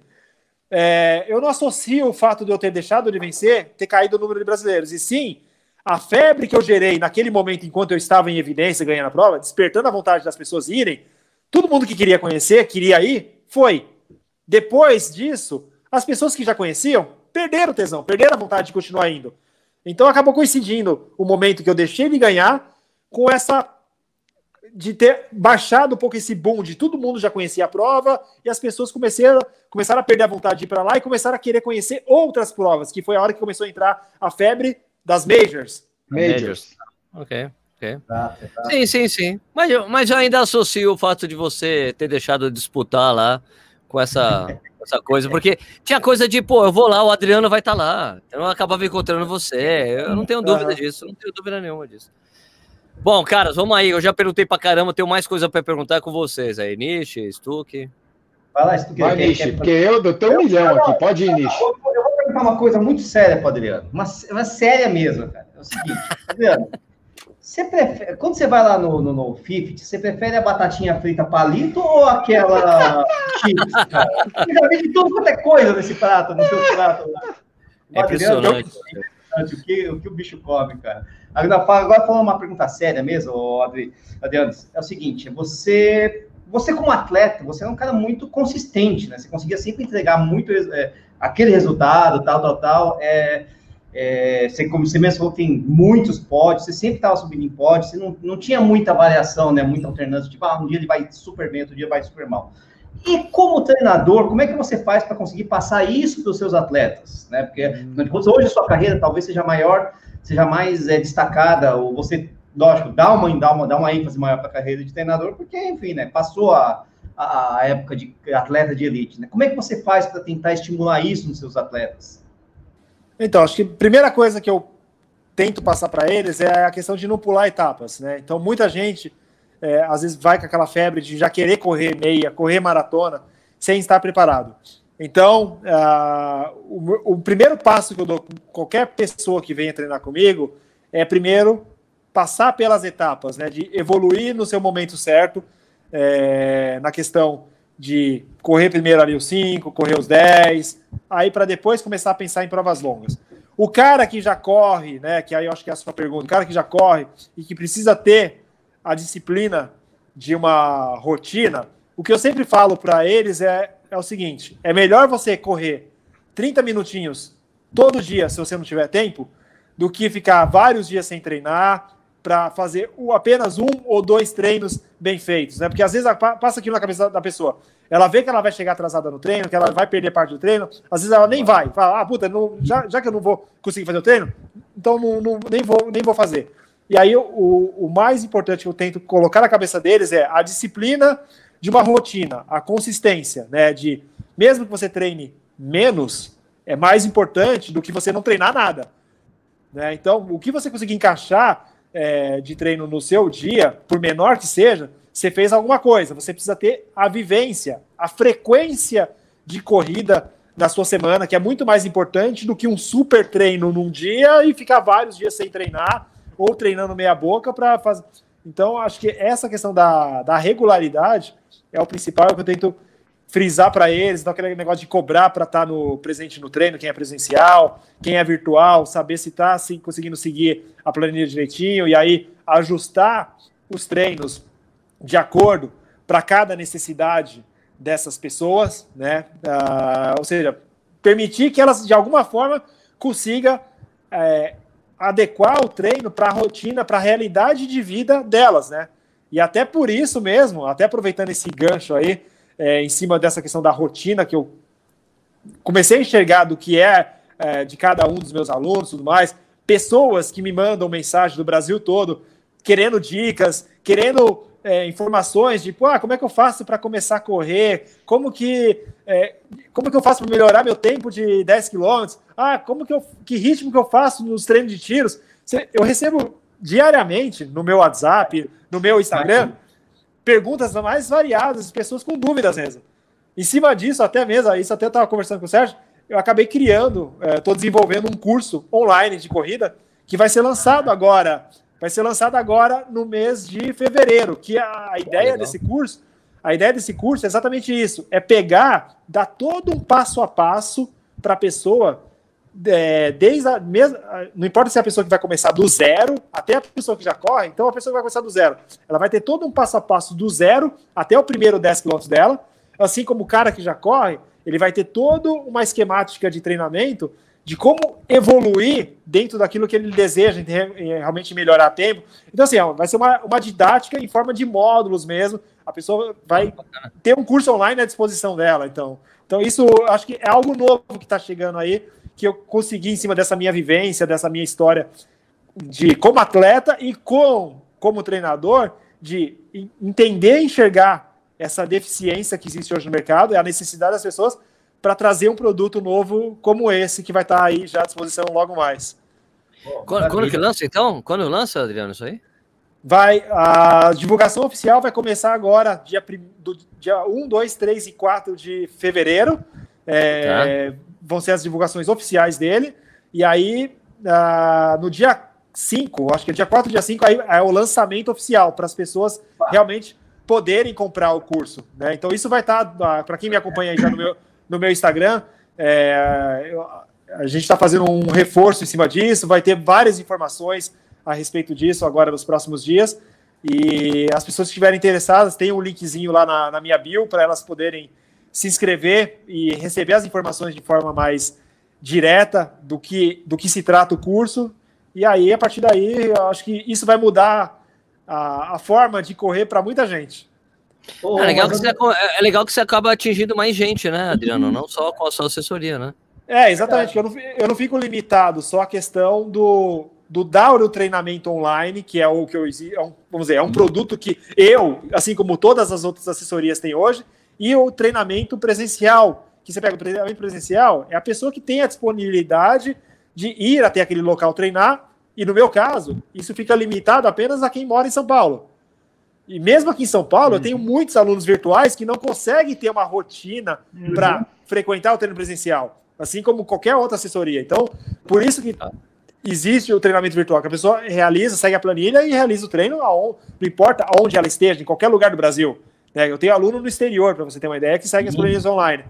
É, eu não associo o fato de eu ter deixado de vencer ter caído o número de brasileiros, e sim a febre que eu gerei naquele momento enquanto eu estava em evidência ganhando a prova, despertando a vontade das pessoas irem, todo mundo que queria conhecer, queria ir, foi. Depois disso, as pessoas que já conheciam perderam o tesão, perderam a vontade de continuar indo. Então acabou coincidindo o momento que eu deixei de ganhar com essa de ter baixado um pouco esse boom de todo mundo já conhecia a prova e as pessoas começaram, começaram a perder a vontade de ir para lá e começaram a querer conhecer outras provas, que foi a hora que começou a entrar a febre das majors. Majors. Ok, ok. Exato, exato. Sim, sim, sim. Mas, eu- mas eu ainda associo o fato de você ter deixado de disputar lá com essa, (laughs) essa coisa, porque tinha coisa de, pô, eu vou lá, o Adriano vai estar lá. Eu acabava encontrando você. Eu não tenho dúvida disso, não tenho dúvida nenhuma disso. Bom, caras, vamos aí. Eu já perguntei pra caramba, tenho mais coisa pra perguntar com vocês aí. Nishi, Stuck. Vai lá, tu Vai, porque eu, eu tenho um milhão aqui. Pode ir, Nishi. Eu vou perguntar uma coisa muito séria pro Adriano. Uma, uma séria mesmo, cara. É o seguinte, (laughs) Adriano. Você prefere, quando você vai lá no, no, no Fifty, você prefere a batatinha frita palito ou aquela (laughs) chips, cara? Eu já vi de tudo quanto é coisa nesse prato, no seu prato lá. É impressionante. Impressionante o que, o que o bicho come, cara. Agora, agora falando uma pergunta séria mesmo, Adri, Adriano, é o seguinte, você, você como atleta, você é um cara muito consistente, né? Você conseguia sempre entregar muito é, aquele resultado, tal, tal, tal. É, é, você, como você mesmo falou, tem muitos pódios, você sempre estava subindo em pódios, você não, não tinha muita variação, né? Muita alternância, tipo, ah, um dia ele vai super bem, outro dia vai super mal. E como treinador, como é que você faz para conseguir passar isso para os seus atletas? Né? Porque hoje a sua carreira talvez seja maior, seja mais é, destacada, ou você, lógico, dá uma, dá uma, dá uma ênfase maior para a carreira de treinador, porque, enfim, né, passou a, a, a época de atleta de elite. Né? Como é que você faz para tentar estimular isso nos seus atletas? Então, acho que a primeira coisa que eu tento passar para eles é a questão de não pular etapas, né? Então, muita gente é, às vezes vai com aquela febre de já querer correr meia, correr maratona, sem estar preparado. Então, ah, o, o primeiro passo que eu dou com qualquer pessoa que venha treinar comigo é primeiro passar pelas etapas, né? De evoluir no seu momento certo, é, na questão de correr primeiro ali os 5, correr os 10, aí para depois começar a pensar em provas longas. O cara que já corre, né, que aí eu acho que é a sua pergunta, o cara que já corre e que precisa ter a disciplina de uma rotina, o que eu sempre falo para eles é, é o seguinte: é melhor você correr 30 minutinhos todo dia, se você não tiver tempo, do que ficar vários dias sem treinar para fazer apenas um ou dois treinos bem feitos, né? Porque às vezes passa aquilo na cabeça da pessoa. Ela vê que ela vai chegar atrasada no treino, que ela vai perder parte do treino, às vezes ela nem vai. Fala, ah, puta, não- já, já que eu não vou conseguir fazer o treino, então não, não- nem, vou, nem vou fazer. E aí o, o, mais importante que eu tento colocar na cabeça deles é a disciplina de uma rotina, a consistência, né? De mesmo que você treine menos, é mais importante do que você não treinar nada. Né? Então, o que você conseguir encaixar é, de treino no seu dia, por menor que seja, você fez alguma coisa. Você precisa ter a vivência, a frequência de corrida na sua semana, que é muito mais importante do que um super treino num dia e ficar vários dias sem treinar ou treinando meia boca para fazer. Então, acho que essa questão da, da regularidade é o principal é o que eu tento frisar para eles, então aquele negócio de cobrar para estar no presente no treino, quem é presencial, quem é virtual, saber se está assim, conseguindo seguir a planilha direitinho e aí ajustar os treinos de acordo para cada necessidade dessas pessoas, né? Ah, ou seja, permitir que elas de alguma forma consiga é, adequar o treino para a rotina, para a realidade de vida delas, né? E até por isso mesmo, até aproveitando esse gancho aí, é, em cima dessa questão da rotina que eu comecei a enxergar do que é, é, de cada um dos meus alunos, tudo mais, pessoas que me mandam mensagem do Brasil todo, querendo dicas, querendo é, informações de, ah, como é que eu faço para começar a correr? Como que, é, como que eu faço para melhorar meu tempo de 10 quilômetros? Ah, como que eu, que ritmo que eu faço nos treinos de tiros? Eu recebo diariamente no meu WhatsApp, no meu Instagram, perguntas mais variadas, pessoas com dúvidas mesmo. Em cima disso, até mesmo, isso até estava conversando com o Sérgio, eu acabei criando, estou é, desenvolvendo um curso online de corrida que vai ser lançado agora vai ser lançado agora no mês de fevereiro, que a, a ideia desse curso, a ideia desse curso é exatamente isso, é pegar, dar todo um passo a passo para a pessoa, é, desde a mesma, não importa se é a pessoa que vai começar do zero até a pessoa que já corre, então a pessoa que vai começar do zero, ela vai ter todo um passo a passo do zero até o primeiro 10 quilômetros dela, assim como o cara que já corre, ele vai ter toda uma esquemática de treinamento de como evoluir dentro daquilo que ele deseja, realmente melhorar tempo. Então, assim, vai ser uma, uma didática em forma de módulos mesmo. A pessoa vai ter um curso online à disposição dela. Então, então isso acho que é algo novo que está chegando aí, que eu consegui em cima dessa minha vivência, dessa minha história de como atleta e com, como treinador, de entender e enxergar essa deficiência que existe hoje no mercado, a necessidade das pessoas para trazer um produto novo como esse, que vai estar tá aí já à disposição logo mais. Quando, quando, que lança, então? Quando lança, Adriano, isso aí? Vai, a divulgação oficial vai começar agora, dia, do, dia 1, 2, 3 e 4 de fevereiro. É, tá. Vão ser as divulgações oficiais dele. E aí, uh, no dia 5, acho que é dia 4, dia 5, aí é o lançamento oficial para as pessoas realmente poderem comprar o curso. Né? Então, isso vai estar, tá, uh, para quem me acompanha aí já no meu no meu Instagram. É, eu, a gente está fazendo um reforço em cima disso, vai ter várias informações a respeito disso agora nos próximos dias. E as pessoas que estiverem interessadas, tem um linkzinho lá na, na minha bio para elas poderem se inscrever e receber as informações de forma mais direta do que, do que se trata o curso. E aí, a partir daí, eu acho que isso vai mudar a, a forma de correr para muita gente. Oh, é, legal que você, é, é legal que você acaba atingindo mais gente, né, Adriano? Não só com a sua assessoria, né? É, exatamente. Eu não, eu não fico limitado só à questão do, do dar o treinamento online, que é o que eu é um, vamos dizer, é um produto que eu, assim como todas as outras assessorias têm hoje, e o treinamento presencial, que você pega o treinamento presencial, é a pessoa que tem a disponibilidade de ir até aquele local treinar, e no meu caso, isso fica limitado apenas a quem mora em São Paulo. E mesmo aqui em São Paulo, uhum. eu tenho muitos alunos virtuais que não conseguem ter uma rotina uhum. para frequentar o treino presencial, assim como qualquer outra assessoria. Então, por isso que existe o treinamento virtual, que a pessoa realiza, segue a planilha e realiza o treino, aonde, não importa onde ela esteja, em qualquer lugar do Brasil. Né? Eu tenho aluno no exterior, para você ter uma ideia, que segue as uhum. planilhas online.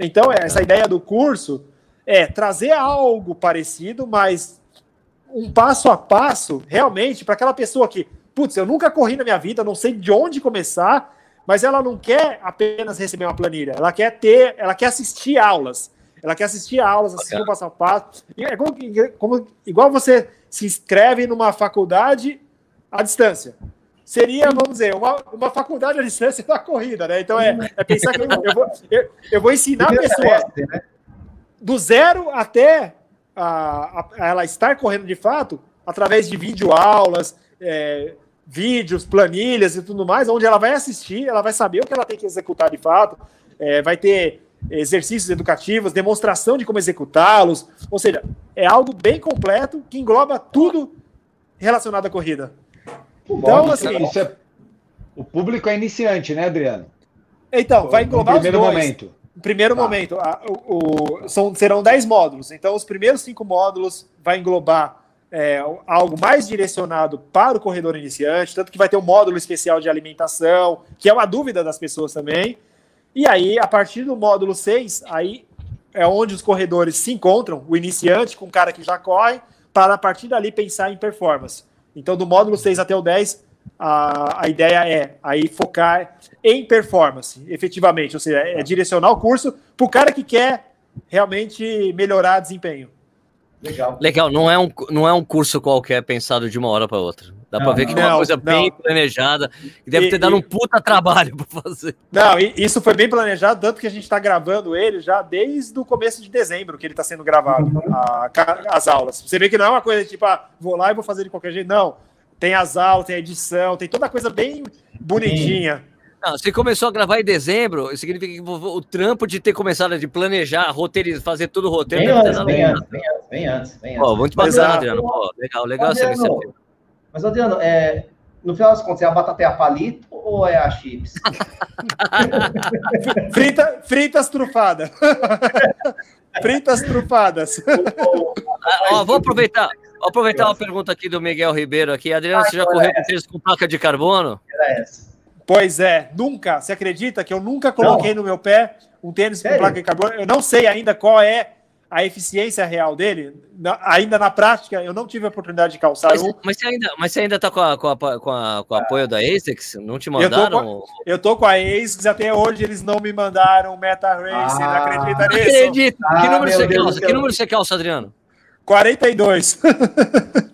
Então, essa ideia do curso é trazer algo parecido, mas um passo a passo, realmente, para aquela pessoa que putz, eu nunca corri na minha vida, não sei de onde começar, mas ela não quer apenas receber uma planilha, ela quer ter, ela quer assistir aulas. Ela quer assistir aulas, assistir o passo a passo. É como, como, igual você se inscreve numa faculdade à distância. Seria, vamos dizer, uma, uma faculdade à distância da corrida, né? Então é, é pensar que eu, eu, vou, eu, eu vou ensinar a pessoa né? do zero até a, a, ela estar correndo de fato através de videoaulas, é, vídeos, planilhas e tudo mais, onde ela vai assistir, ela vai saber o que ela tem que executar de fato, é, vai ter exercícios educativos, demonstração de como executá-los, ou seja, é algo bem completo que engloba tudo relacionado à corrida. Então, Bom, assim. Isso é... O público é iniciante, né, Adriano? Então, vai englobar no primeiro os dois. momento. No primeiro tá. momento, a, o, o, são, serão 10 módulos. Então, os primeiros cinco módulos vai englobar é, algo mais direcionado para o corredor iniciante, tanto que vai ter um módulo especial de alimentação, que é uma dúvida das pessoas também. E aí, a partir do módulo 6, aí é onde os corredores se encontram, o iniciante com o cara que já corre, para a partir dali pensar em performance. Então, do módulo 6 até o 10, a, a ideia é aí focar em performance, efetivamente, ou seja, é direcionar o curso para o cara que quer realmente melhorar desempenho. Legal. Legal, não é, um, não é um curso qualquer pensado de uma hora para outra. Dá para ver que não, é uma coisa não. bem planejada e deve e, ter dado e... um puta trabalho para fazer. Não, isso foi bem planejado, tanto que a gente está gravando ele já desde o começo de dezembro que ele está sendo gravado, a, as aulas. Você vê que não é uma coisa tipo, ah, vou lá e vou fazer de qualquer jeito. Não. tem as aulas, tem a edição, tem toda a coisa bem bonitinha. Não, você começou a gravar em dezembro, significa que o trampo de ter começado a planejar, roteirizar, fazer tudo o roteiro. Bem antes, bem antes, bem antes, bem antes, bem antes. Pô, muito bacana, Adriano. Pô, legal, legal Adriano, essa iniciativa. Mas, Adriano, é, no final das contas, é a batata é a palito ou é a chips? (laughs) Frita, fritas trufadas. (laughs) fritas trufadas. Ah, ó, vou aproveitar. Vou aproveitar uma pergunta aqui do Miguel Ribeiro aqui. Adriano, você já correu com tênis com placa de carbono? Era essa. Pois é, nunca. Você acredita que eu nunca coloquei no meu pé um tênis com Sério? placa de carbono? Eu não sei ainda qual é a eficiência real dele. Na- ainda na prática, eu não tive a oportunidade de calçar Mas, um. mas você ainda, mas você ainda tá com, a, com, a, com, a- com o apoio da ASICS? Não te Eu tô mandaram? Eu tô com a ASICS, até hoje eles não me mandaram o Meta Race, Ah. acredita Não nisso? acredito. que Ah, número meu você Deus calça? do Que número você calça, Adriano? 42.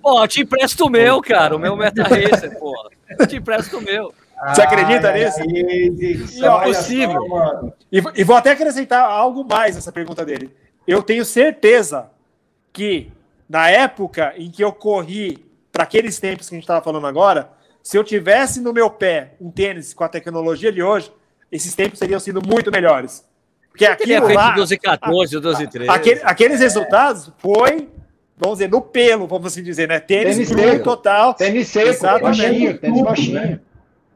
Pô, eu te empresto o meu, cara. O meu Meta (laughs) Racer, pô. Eu te empresto o meu. Você acredita Ai, nisso? Ó, olha possível. só, mano. E, e vou até acrescentar algo mais nessa pergunta dele. Eu tenho certeza que na época em que eu corri para aqueles tempos que a gente estava falando agora, se eu tivesse no meu pé um tênis com a tecnologia de hoje, esses tempos teriam sido muito melhores. Porque Ele é aquilo feito lá, 12 e 14, 12 e 13. aquele- aqueles resultados foi, vamos dizer, no pelo, vamos assim dizer, né? Tênis, Tênis seco. total. Tênis seco, Exatamente. baixinho, tênis baixinho.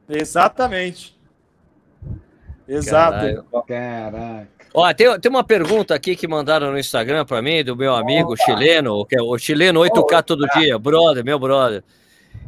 Exatamente. Exato. Caraca. Ó, tem, tem uma pergunta aqui que mandaram no Instagram para mim, do meu amigo chileno, que é o chileno 8K todo dia, brother, meu brother.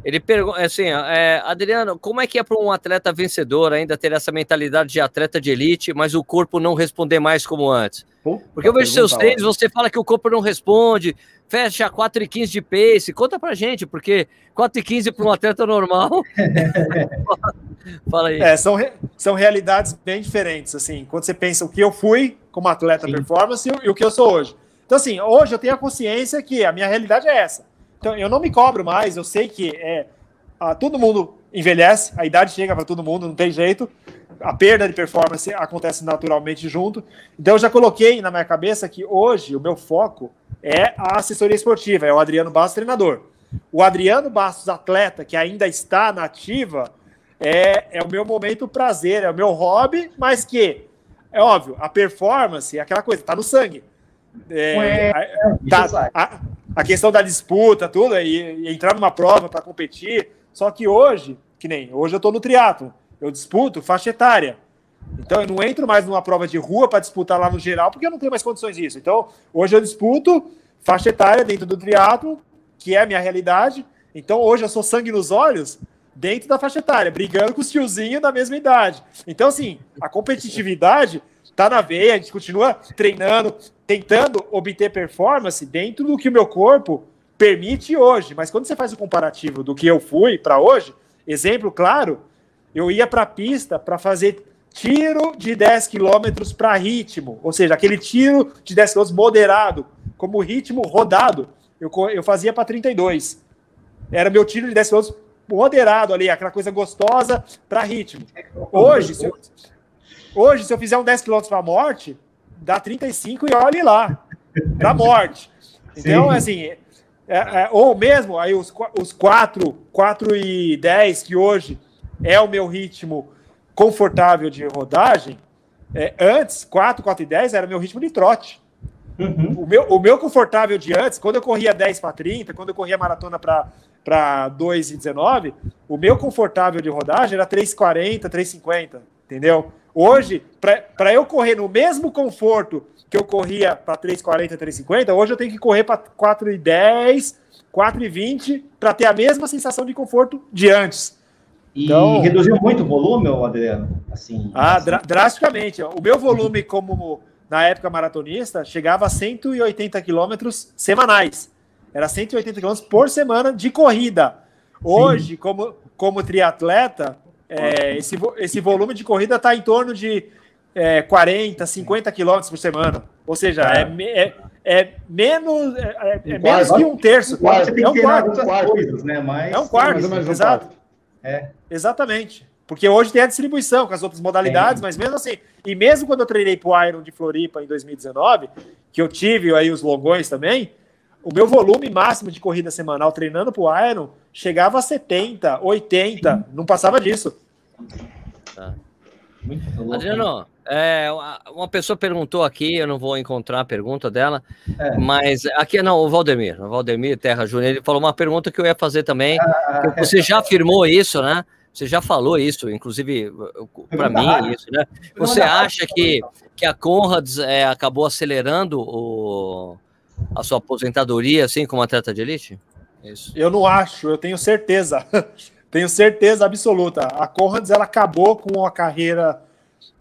Ele pergunta assim, é, Adriano, como é que é para um atleta vencedor ainda ter essa mentalidade de atleta de elite, mas o corpo não responder mais como antes? Porque eu vejo seus treinos, você fala que o corpo não responde, fecha 4 e 15 de pace. Conta pra gente, porque 4 e 15 para um atleta normal. (laughs) fala aí. É, são, re- são realidades bem diferentes, assim, quando você pensa o que eu fui como atleta Sim. performance e o- e o que eu sou hoje. Então, assim, hoje eu tenho a consciência que a minha realidade é essa. Então, eu não me cobro mais, eu sei que é, ah, todo mundo envelhece, a idade chega para todo mundo, não tem jeito. A perda de performance acontece naturalmente junto. Então, eu já coloquei na minha cabeça que hoje o meu foco é a assessoria esportiva, é o Adriano Bastos, treinador. O Adriano Bastos, atleta, que ainda está na ativa, é, é o meu momento prazer, é o meu hobby, mas que, é óbvio, a performance é aquela coisa, tá no sangue. É, Isso tá, a, a questão da disputa, tudo, e, e entrar numa prova para competir. Só que hoje, que nem hoje eu tô no triatlo, eu disputo faixa etária. Então eu não entro mais numa prova de rua para disputar lá no geral, porque eu não tenho mais condições disso. Então, hoje eu disputo faixa etária dentro do triatlo, que é a minha realidade. Então, hoje eu sou sangue nos olhos dentro da faixa etária, brigando com os tiozinhos da mesma idade. Então, assim, a competitividade tá na veia, a gente continua treinando, tentando obter performance dentro do que o meu corpo permite hoje. Mas quando você faz o comparativo do que eu fui para hoje, exemplo claro, eu ia para a pista para fazer tiro de 10 km para ritmo, ou seja, aquele tiro de 10 km moderado, como ritmo rodado, eu, eu fazia para 32. Era meu tiro de 10 km moderado ali, aquela coisa gostosa para ritmo. Hoje, se eu, hoje, se eu fizer um 10 km para morte, dá 35 e olhe lá, para morte. Então, Sim. assim, é- é- ou mesmo aí os, os 4, 4 e 10, que hoje é o meu ritmo confortável de rodagem, é, antes, 4, 4 e 10 era meu ritmo de trote. Uhum. O meu, o meu confortável de antes, quando eu corria 10 para 30, quando eu corria maratona para 2 e 19, o meu confortável de rodagem era 3,40, 3,50, entendeu? Hoje, para eu correr no mesmo conforto que eu corria para 3,40, 3,50, hoje eu tenho que correr para 4,10, 4,20 para ter a mesma sensação de conforto de antes. E Então- reduziu muito o volume, Adriano? Assim, Ah, assim. dra- drasticamente. O meu volume, como na época maratonista, chegava a 180 quilômetros semanais. Era 180 quilômetros por semana de corrida. Hoje, como, como triatleta, é, esse, esse volume de corrida está em torno de é, 40, 50 quilômetros por semana. Ou seja, é, me- é- é menos, é, é- é Um menos quarto. que um terço. Você tem É que um quarto. outras quarto. coisas, né? Mas, É um quarto, Mais um exato. quarto. Exatamente. Porque hoje tem a distribuição com as outras modalidades, mas mesmo assim, e mesmo quando eu treinei pro Iron de Floripa em 2019, que eu tive aí os longões também, o meu volume máximo de corrida semanal treinando para o Iron chegava a 70, 80, Sim. não passava disso. Tá. Adriano, é, uma pessoa perguntou aqui, eu não vou encontrar a pergunta dela, é. mas aqui não, o Valdemir, o Valdemir Terra Júnior, ele falou uma pergunta que eu ia fazer também. Ah, você é. já afirmou isso, né? Você já falou isso, inclusive para mim, isso, né? Você acha que, que a Conrads é, acabou acelerando o, a sua aposentadoria, assim, como atleta de elite? Isso. Eu não acho, eu tenho certeza. (laughs) tenho certeza absoluta. A Conrads, ela acabou com a carreira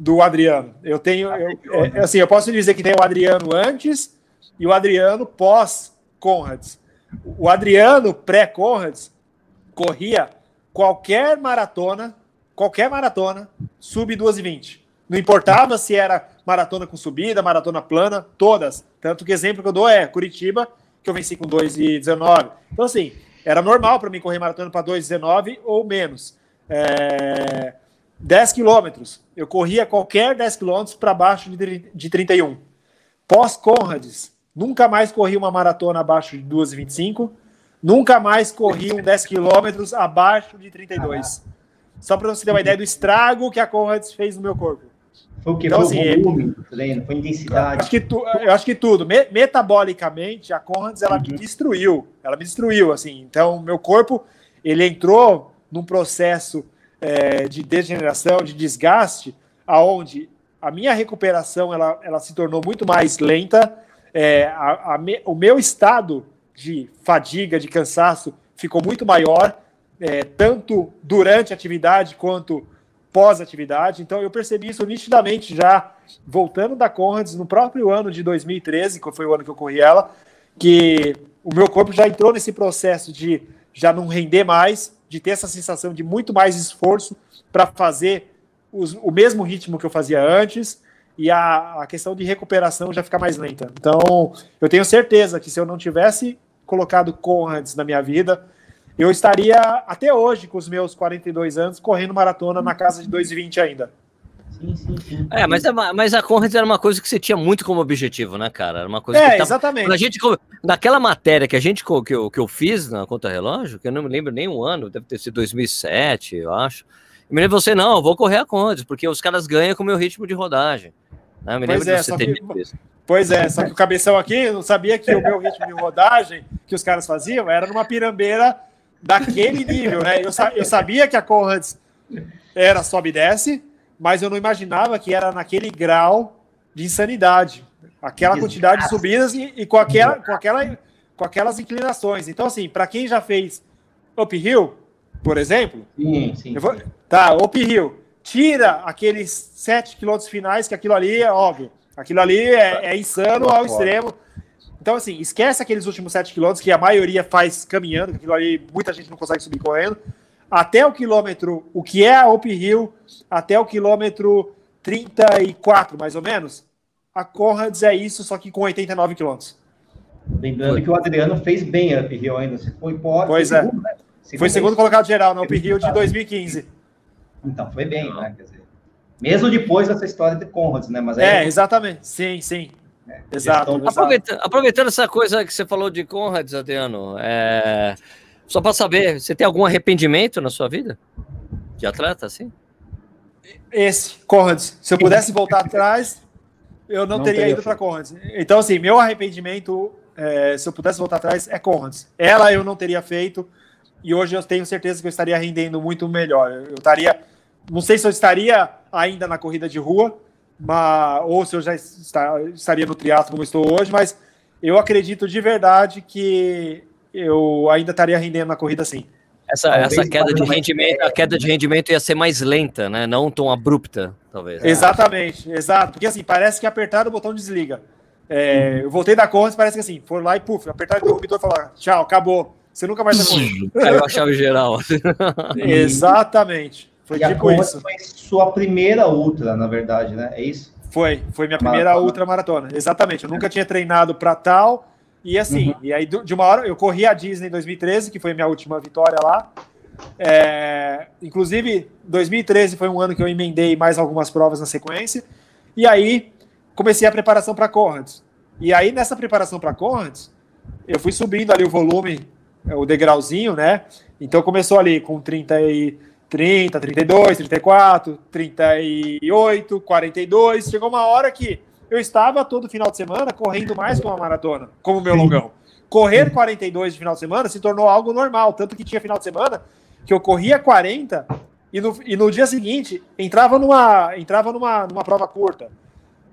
do Adriano. Eu tenho, eu, é, assim, eu posso dizer que tem o Adriano antes e o Adriano pós Conrads. O Adriano pré-Conrads corria qualquer maratona, qualquer maratona, sub 2,20. Não importava se era maratona com subida, maratona plana, todas. Tanto que exemplo que eu dou é Curitiba, que eu venci com 2,19. Então, assim, era normal para mim correr maratona para 2,19 ou menos. É... 10 quilômetros. Eu corria qualquer 10 quilômetros para baixo de 31. Pós-Conrads, nunca mais corri uma maratona abaixo de 2,25. Nunca mais corri um 10 quilômetros abaixo de 32. Só para você ter uma ideia do estrago que a Conrads fez no meu corpo. Foi o que? Então, foi assim, volume do treino? Foi intensidade? Acho que tu, eu acho que tudo. metabolicamente, a Conrads, ela uhum. me destruiu. Ela me destruiu, assim. Então, meu corpo, ele entrou num processo é, de degeneração, de desgaste, aonde a minha recuperação, ela, ela se tornou muito mais lenta. É, a, a me, o meu estado de fadiga, de cansaço, ficou muito maior, é, tanto durante a atividade quanto pós-atividade. Então, eu percebi isso nitidamente já voltando da Conrads no próprio ano de 2013, que foi o ano que eu corri ela, que o meu corpo já entrou nesse processo de já não render mais, de ter essa sensação de muito mais esforço para fazer os, o mesmo ritmo que eu fazia antes e a, a questão de recuperação já fica mais lenta. Então, eu tenho certeza que se eu não tivesse colocado Conrads na minha vida, eu estaria até hoje, com os meus 42 anos, correndo maratona na casa de 2,20 ainda. Sim, sim, sim. É, mas, é mas a Conrads era uma coisa que você tinha muito como objetivo, né, cara? Era uma coisa é, que tava, exatamente. A gente, naquela matéria que a gente que eu, que eu fiz na conta relógio, que eu não me lembro nem o ano, deve ter sido 2007, eu acho. Eu me lembro você, não, eu vou correr a Conrads, porque os caras ganham com o meu ritmo de rodagem. Né? Eu me lembro pois é, de você ter que... isso. Pois é, só que o cabeção aqui não sabia que o meu ritmo de rodagem que os caras faziam era numa pirambeira daquele nível, né? Eu, eu sabia que a Conrads era sobe e desce, mas eu não imaginava que era naquele grau de insanidade. Aquela quantidade de subidas e, e com, aquela, com, aquela, com aquelas inclinações. Então, assim, para quem já fez uphill, por exemplo, sim, sim, vou, tá, uphill, tira aqueles 7 quilômetros finais, que aquilo ali é óbvio. Aquilo ali é, é insano ao extremo. Então, assim, esquece aqueles últimos 7 quilômetros que a maioria faz caminhando, aquilo ali muita gente não consegue subir correndo. Até o quilômetro, o que é a uphill, até o quilômetro 34, mais ou menos, a Conrads é isso, só que com 89 quilômetros. Lembrando que o Adriano fez bem a uphill ainda. Você foi pode, Pois é. Segundo, né? segundo foi segundo colocado geral na uphill de 2015. Então, foi bem, né? Quer dizer, mesmo depois dessa história de Conrads, né? Mas é, exatamente. Sim, sim. É, exato. Aproveitando, aproveitando, essa coisa que você falou de Conrads, Adriano, é... só para saber, você tem algum arrependimento na sua vida? De atleta, assim? Esse, Conrads. Se eu pudesse voltar atrás, eu não, não teria, teria, ido para Conrads. Então, assim, meu arrependimento, é, se eu pudesse voltar atrás, é Conrads. Ela eu não teria feito, e hoje eu tenho certeza que eu estaria rendendo muito melhor. Eu estaria, não sei se eu estaria ainda na corrida de rua, mas, ou se eu já está, estaria no triatlo como estou hoje, mas eu acredito de verdade que eu ainda estaria rendendo na corrida sim. Essa, essa queda de rendimento, a queda de rendimento ia ser mais lenta, né? Não tão abrupta, talvez. Exatamente, exato. Porque assim, parece que apertar o botão desliga. É, eu voltei da corrida, parece que assim, for lá e puf, apertar o interruptor e falar, tchau, acabou. Você nunca mais vai correr. (laughs) Caiu a chave geral. (laughs) Exatamente. Foi e tipo isso. Foi sua primeira ultra, na verdade, né? É isso? Foi, foi minha primeira maratona. ultra maratona. Exatamente. Eu nunca tinha treinado para tal. E assim, uhum. e aí de uma hora eu corri a Disney em 2013, que foi minha última vitória lá. É, inclusive, 2013 foi um ano que eu emendei mais algumas provas na sequência. E aí comecei a preparação para Conrads. E aí nessa preparação para Conrads, eu fui subindo ali o volume, o degrauzinho, né? Então começou ali com 30 e 30, 32, 34, 38, 42. Chegou uma hora que eu estava todo final de semana correndo mais que uma maratona, como meu longão. Correr 42 de final de semana se tornou algo normal, tanto que tinha final de semana que eu corria 40 e no, e no dia seguinte entrava numa, entrava numa, numa prova curta.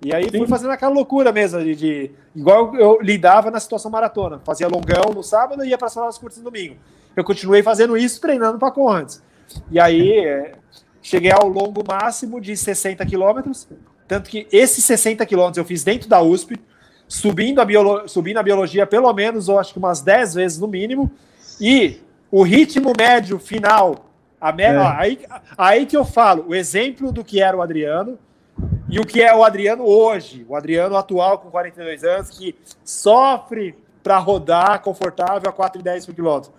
E aí fui fazendo aquela loucura mesmo, de, de igual eu lidava na situação maratona. Fazia longão no sábado e ia para as provas curtas no domingo. Eu continuei fazendo isso, treinando para Conrads. E aí é, cheguei ao longo máximo de 60 quilômetros, tanto que esses 60 quilômetros eu fiz dentro da USP, subindo a, biolo subindo a biologia pelo menos, eu acho que umas 10 vezes no mínimo, e o ritmo médio final, a me... é. aí, aí que eu falo, o exemplo do que era o Adriano e o que é o Adriano hoje, o Adriano atual com 42 anos, que sofre para rodar confortável a 4,10 por quilômetro.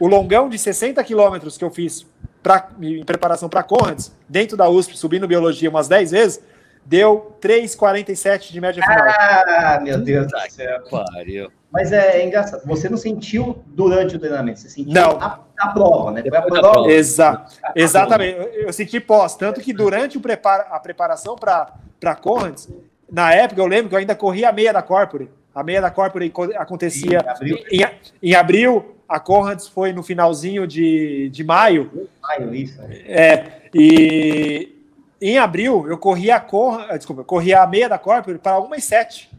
O longão de 60 quilômetros que eu fiz pra, em preparação para Conrads, dentro da USP, subindo biologia umas 10 vezes, deu 3,47 de média final. Ah, meu Deus do céu. Pariu. Mas é, é, engraçado, você não sentiu durante o treinamento, você sentiu não. A, a prova, né? Foi a prova. Exa exatamente, eu, eu, senti pós, tanto que durante o prepara a preparação para Conrads, na época eu lembro que eu ainda corria a meia da Corpore. A meia da Corpore acontecia em abril. Em, em abril, a Conrads foi no finalzinho de, de maio. Maio, isso. É, e em abril, eu corri a Conrad, ah, desculpa, eu corri a meia da Corpore para algumas sete,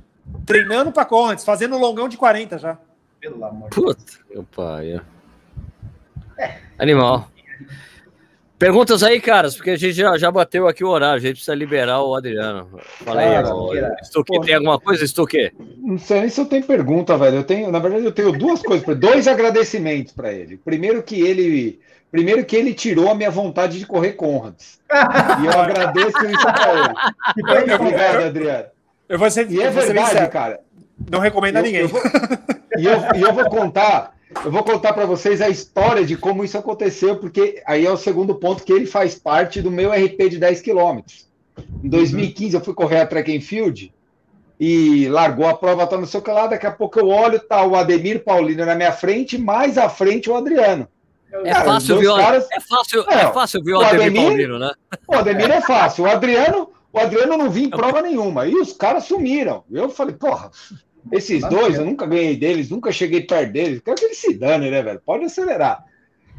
treinando para Conrads, fazendo um longão de 40 já. Pelo amor de Deus. Puta, meu pai. É. é. Animal. Perguntas aí, caras, porque a gente já, já bateu aqui o horário, a gente precisa liberar o Adriano. Fala aí, ah, Stuque, tem alguma coisa, Stuque? Não sei nem se eu tenho pergunta, velho. Eu tenho, na verdade, eu tenho duas coisas, dois agradecimentos para ele. Primeiro que ele Primeiro que ele tirou a minha vontade de correr Conrads. e eu agradeço isso para ele. (laughs) obrigado, Adriano. Eu vou ser, e é verdade, cara. Não recomendo a ninguém. Eu vou, e, eu, e eu vou contar, eu vou contar para vocês a história de como isso aconteceu, porque aí é o segundo ponto que ele faz parte do meu RP de 10 quilômetros. Em 2015 uhum. eu fui correr a track and field e largou a prova, tá no seu que lá, daqui a pouco eu olho, tá o Ademir Paulino na minha frente, mais à frente o Adriano. É fácil, ver, caras... é fácil, é, é fácil ver o, o Ademir, Paulino, né? O Ademir é fácil. O Adriano, o Adriano não vinha em prova nenhuma. E os caras sumiram. Eu falei, porra, esses dois, eu nunca ganhei deles, nunca cheguei perto deles. Quero que eles se dane, né, velho? Pode acelerar.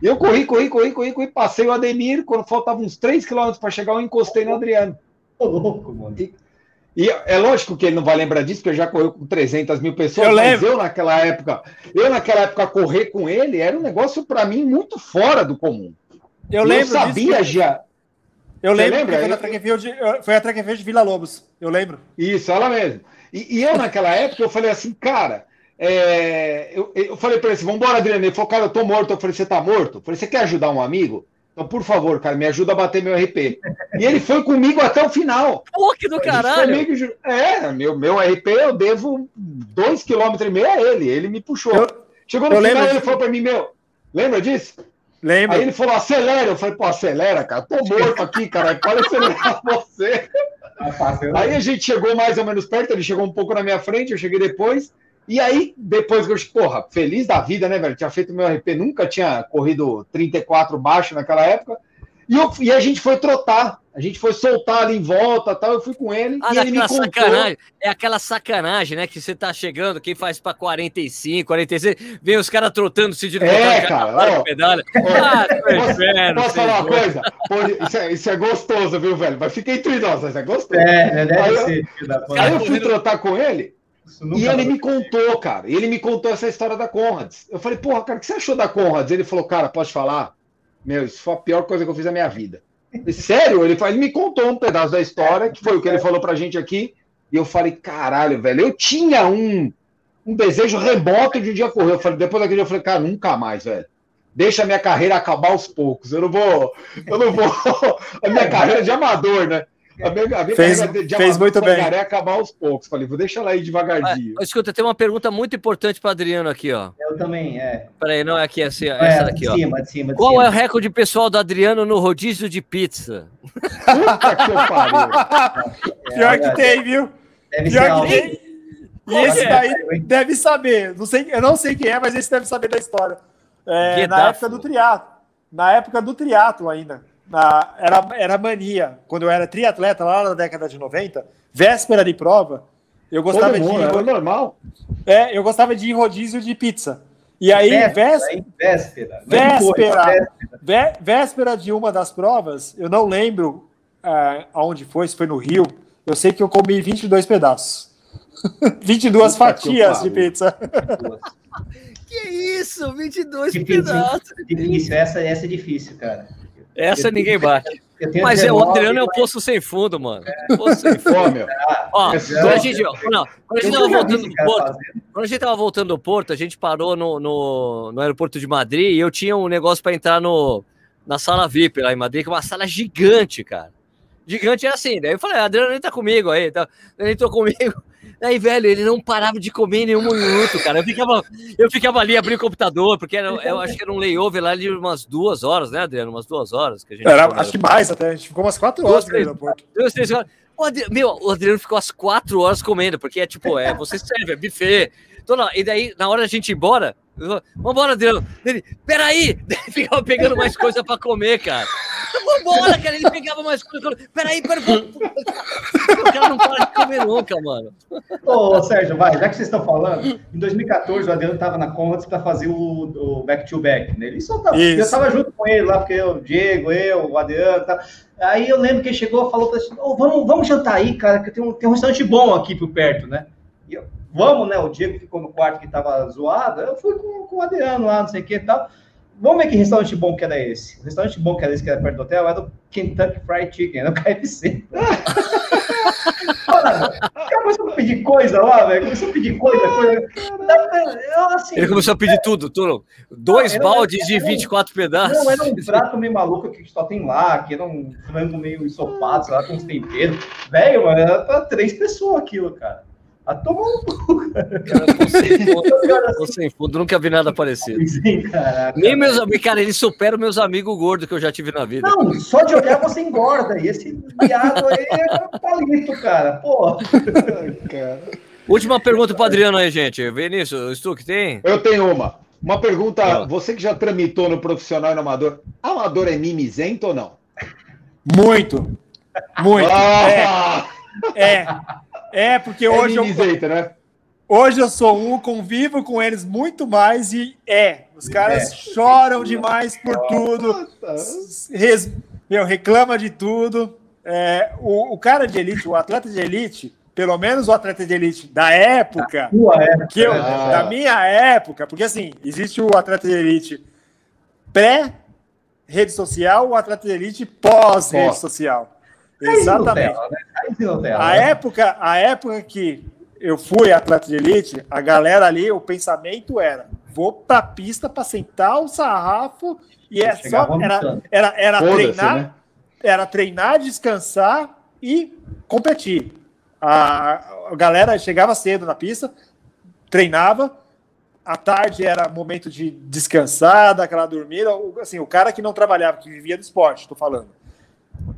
E eu corri, corri, corri, corri, corri, passei o Ademir. Quando faltavam uns 3 km para chegar, eu encostei no Adriano. Ô, louco, mano. E, e é lógico que ele não vai lembrar disso, porque já correu com 300 mil pessoas. Eu lembro. eu naquela época, eu naquela época correr com ele era um negócio para mim muito fora do comum. Eu e lembro. Eu sabia disso, já. Eu Você lembro. Lembra? Foi, a track field, foi a track field de Vila Lobos. Eu lembro. Isso, ela mesmo. E, e eu naquela época eu falei assim, cara. É, eu, eu falei para ele assim, vamos embora, Adriano. Ele falou, cara, eu tô morto. Eu falei, você tá morto? Eu falei, você quer ajudar um amigo? Então, por favor, cara, me ajuda a bater meu RP. E ele foi comigo até o final. Pô, que do caralho! Comigo, é, meu, meu RP eu devo dois quilômetros e meio a ele. Ele me puxou. Eu, Chegou no final, ele falou para mim, meu, lembra disso? Lembra. Aí ele falou, acelera. Eu falei, pô, acelera, cara. Tô morto aqui, cara. Pode acelerar (laughs) você. Tá Aí a gente chegou mais ou menos perto, ele chegou um pouco na minha frente, eu cheguei depois. E aí, depois que eu, porra, feliz da vida, né, velho? Tinha feito meu RP, nunca tinha corrido 34 baixo naquela época. E, eu, e a gente foi trotar, a gente foi soltar ali em volta tal. Eu fui com ele ah, e ele me contou. Sacanagem. É aquela sacanagem, né? Que você tá chegando, quem faz para 45, 46, vem os caras trotando, se direcionando. É, cara, ó, medalha. Ó, ah, posso, inferno, posso falar uma coisa? Pô, isso, é, isso, é, gostoso, viu, velho? Mas fica entre nós, mas é gostoso. É, deve aí ser. Eu, aí eu fui trotar com ele. E ele me contou, cara. Ele me contou essa história da Conrads. Eu falei, porra, cara, o que você achou da Conrads? Ele falou, cara, pode falar? Meu, isso foi a pior coisa que eu fiz na minha vida. Sério? Ele, ele me contou um pedaço da história, que foi o que ele falou pra gente aqui. E eu falei, caralho, velho, eu tinha um, um desejo remoto de um dia correr. Eu falei, depois daquele dia eu falei, cara, nunca mais, velho. Deixa a minha carreira acabar aos poucos. Eu não vou. Eu não vou. (laughs) A minha carreira de amador, né? A minha, a minha fez fez muito bem. É acabar aos poucos. Falei, vou deixar ela aí devagarzinho. Ah, escuta, tem uma pergunta muito importante para Adriano aqui, ó. Eu também, é. Peraí, não é aqui, é assim, é, essa daqui, ó. Cima, de cima, de Qual cima. é o recorde pessoal do Adriano no rodízio de pizza? Puta que pariu. (laughs) Pior que tem, viu? Deve Pior que tem. E esse daí deve saber. Não sei, eu não sei quem é, mas esse deve saber da história. É, na época do triatlo. Na época do triatlo ainda. Na, era, era mania. Quando eu era triatleta, lá na década de 90, véspera de prova, eu gostava Todo mundo, de. Era normal. É, eu gostava de ir rodízio de pizza. E aí, véspera, véspera, véspera, vé, véspera de uma das provas, eu não lembro uh, aonde foi, se foi no Rio, eu sei que eu comi 22 pedaços. (laughs) 22 Puta fatias de pizza. (laughs) que isso, 22 difícil, pedaços. Difícil, essa, essa é difícil, cara. Essa eu ninguém bate. Mas 19, é, o Adriano é o poço sem fundo, mano. É. Poço sem fundo. Ó, quando a gente, não, quando a gente tava voltando do Porto, quando a gente tava voltando do Porto, a gente parou no, no, no aeroporto de Madrid e eu tinha um negócio para entrar no, na sala VIP lá em Madrid, que é uma sala gigante, cara. Gigante é assim. Daí eu falei, Adriano, ele tá comigo aí. Tá, ele entrou comigo. Aí, velho, ele não parava de comer em nenhum minuto, cara. Eu ficava, eu ficava ali abrindo o computador, porque era, eu acho que era um layover lá de umas duas horas, né, Adriano? Umas duas horas que a gente. Era, acho que mais até. A gente ficou umas quatro horas no aeroporto. Duas, três horas. O Adriano, meu, o Adriano ficou as quatro horas comendo, porque é tipo, é, você serve, é buffet. Então, não, e daí, na hora da gente ir embora, Vambora, Adriano. Ele, peraí! (laughs) Ele ficava pegando mais coisa pra comer, cara. Vambora, cara. Ele pegava mais coisa. Peraí, peraí. O cara não para de comer nunca, mano. Ô, Sérgio, vai, já que vocês estão falando, em 2014 o Adriano tava na Conrads pra fazer o, back-to-back, -back, né? Ele só tava, eu tava junto com ele lá, porque o Diego, eu, o Adriano, tá. Aí eu lembro que ele chegou e falou assim: oh, vamos, vamos jantar aí, cara, que tem um, tem um restaurante bom aqui por perto, né? E eu, vamos, né? O Diego ficou no quarto que estava zoado, eu fui com, com o Adriano lá, não sei o que e tal. Vamos ver que restaurante bom que era esse. O restaurante bom que era esse que era perto do hotel era o Kentucky Fried Chicken, era o KFC. Cara (laughs) começou a pedir coisa lá, velho. Começou a pedir coisa, coisa. Assim, Ele começou a pedir tudo, tudo. Dois baldes de 24 pedaços. Não, era um prato meio maluco que só tem lá, que era um frango meio ensopado, sei lá, com uns temperos. Velho, mano, era pra três pessoas aquilo, cara. A tomar um cu, cara. Tô sem (laughs) fundo, nunca vi nada parecido. Sim, caraca, Nem meus amigos, cara, ele supera meus amigos gordos que eu já tive na vida. Não, só de olhar você engorda. E esse viado aí é um palito, cara. Pô. (laughs) Cara. Última pergunta para Adriano aí, gente. Vinícius, Stuck, tem? Eu tenho uma. Uma pergunta, você que já tramitou no profissional e no amador, amador é mimizento ou não? Muito. Muito. Ah! É. é. É, porque é hoje eu. né? Hoje eu sou um, convivo com eles muito mais e é. Os caras é. choram demais por tudo. Res, meu, reclama de tudo. É, o, o, cara de elite, o atleta de elite, pelo menos o atleta de elite da época, da, que eu, ah. da minha época, porque assim, existe o atleta de elite pré rede social, o atleta de elite pós rede social. Exatamente. Né? A época, a época que eu fui atleta de elite, a galera ali, o pensamento era: vou pra pista para sentar o sarrafo e é só era, era, era treinar, né? era treinar, descansar e competir. A, a galera chegava cedo na pista, treinava, à tarde era momento de descansar, daquela dormida. Assim, o cara que não trabalhava, que vivia do esporte, estou falando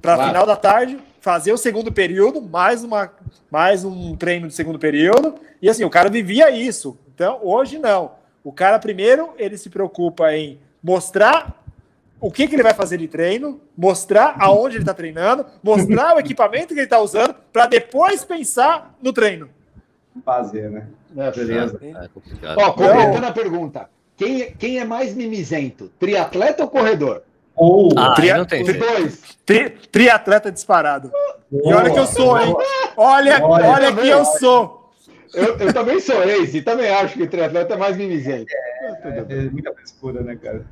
para claro. final da tarde, fazer o segundo período, mais, uma, mais um treino de segundo período, e assim, o cara vivia isso. Então, hoje não. O cara, primeiro, ele se preocupa em mostrar o que, que ele vai fazer de treino, mostrar aonde ele está treinando, mostrar o equipamento que ele está usando, para depois pensar no treino. Fazer, né? É, beleza. É Ó, completando a pergunta, quem, quem é mais mimizento, triatleta ou corredor? Ou ah, tri... Tri... Triatleta disparado. Boa. E olha que eu sou, hein? Olha, olha, olha que eu sou. Eu, eu também sou esse, e também acho que o triatleta é mais mimizento. É, é, é muita frescura, né, cara?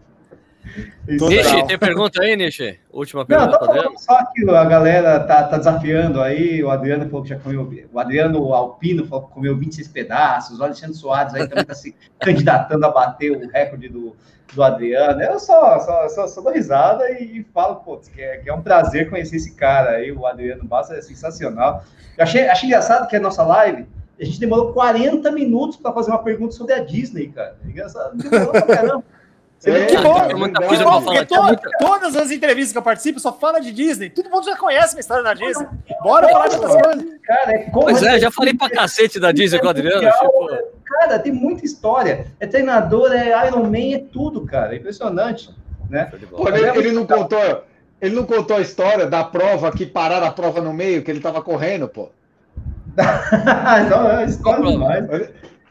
Nishi, tem pergunta aí, Nishi? Última pergunta. Não, só que a galera tá, tá, desafiando aí. O Adriano falou que já comeu. O Adriano Alpino falou que comeu 26 pedaços. O Alexandre Soares aí também está se (laughs) candidatando a bater o recorde do, do Adriano. Eu só, só, só, só dou risada e, falo, que é, que é um prazer conhecer esse cara aí. O Adriano Bassa é sensacional. Eu achei, achei engraçado que a nossa live. A gente demorou 40 minutos para fazer uma pergunta sobre a Disney, cara. É engraçado, demorou pra caramba. É, que bom, é muita coisa bom, falar. To, muita... Todas as entrevistas que eu participo só fala de Disney. Todo mundo já conhece a história da Disney. Bora falar de outras coisas. Cara, é pois é, já falei pra cacete da Disney com o Adriano. Tipo... Cara, tem muita história. É treinador, é Iron Man, é tudo, cara. É impressionante. Né? Pô, ele, ele, não contou, ele não contou a história da prova que pararam a prova no meio, que ele tava correndo, pô. (laughs) não, é história demais.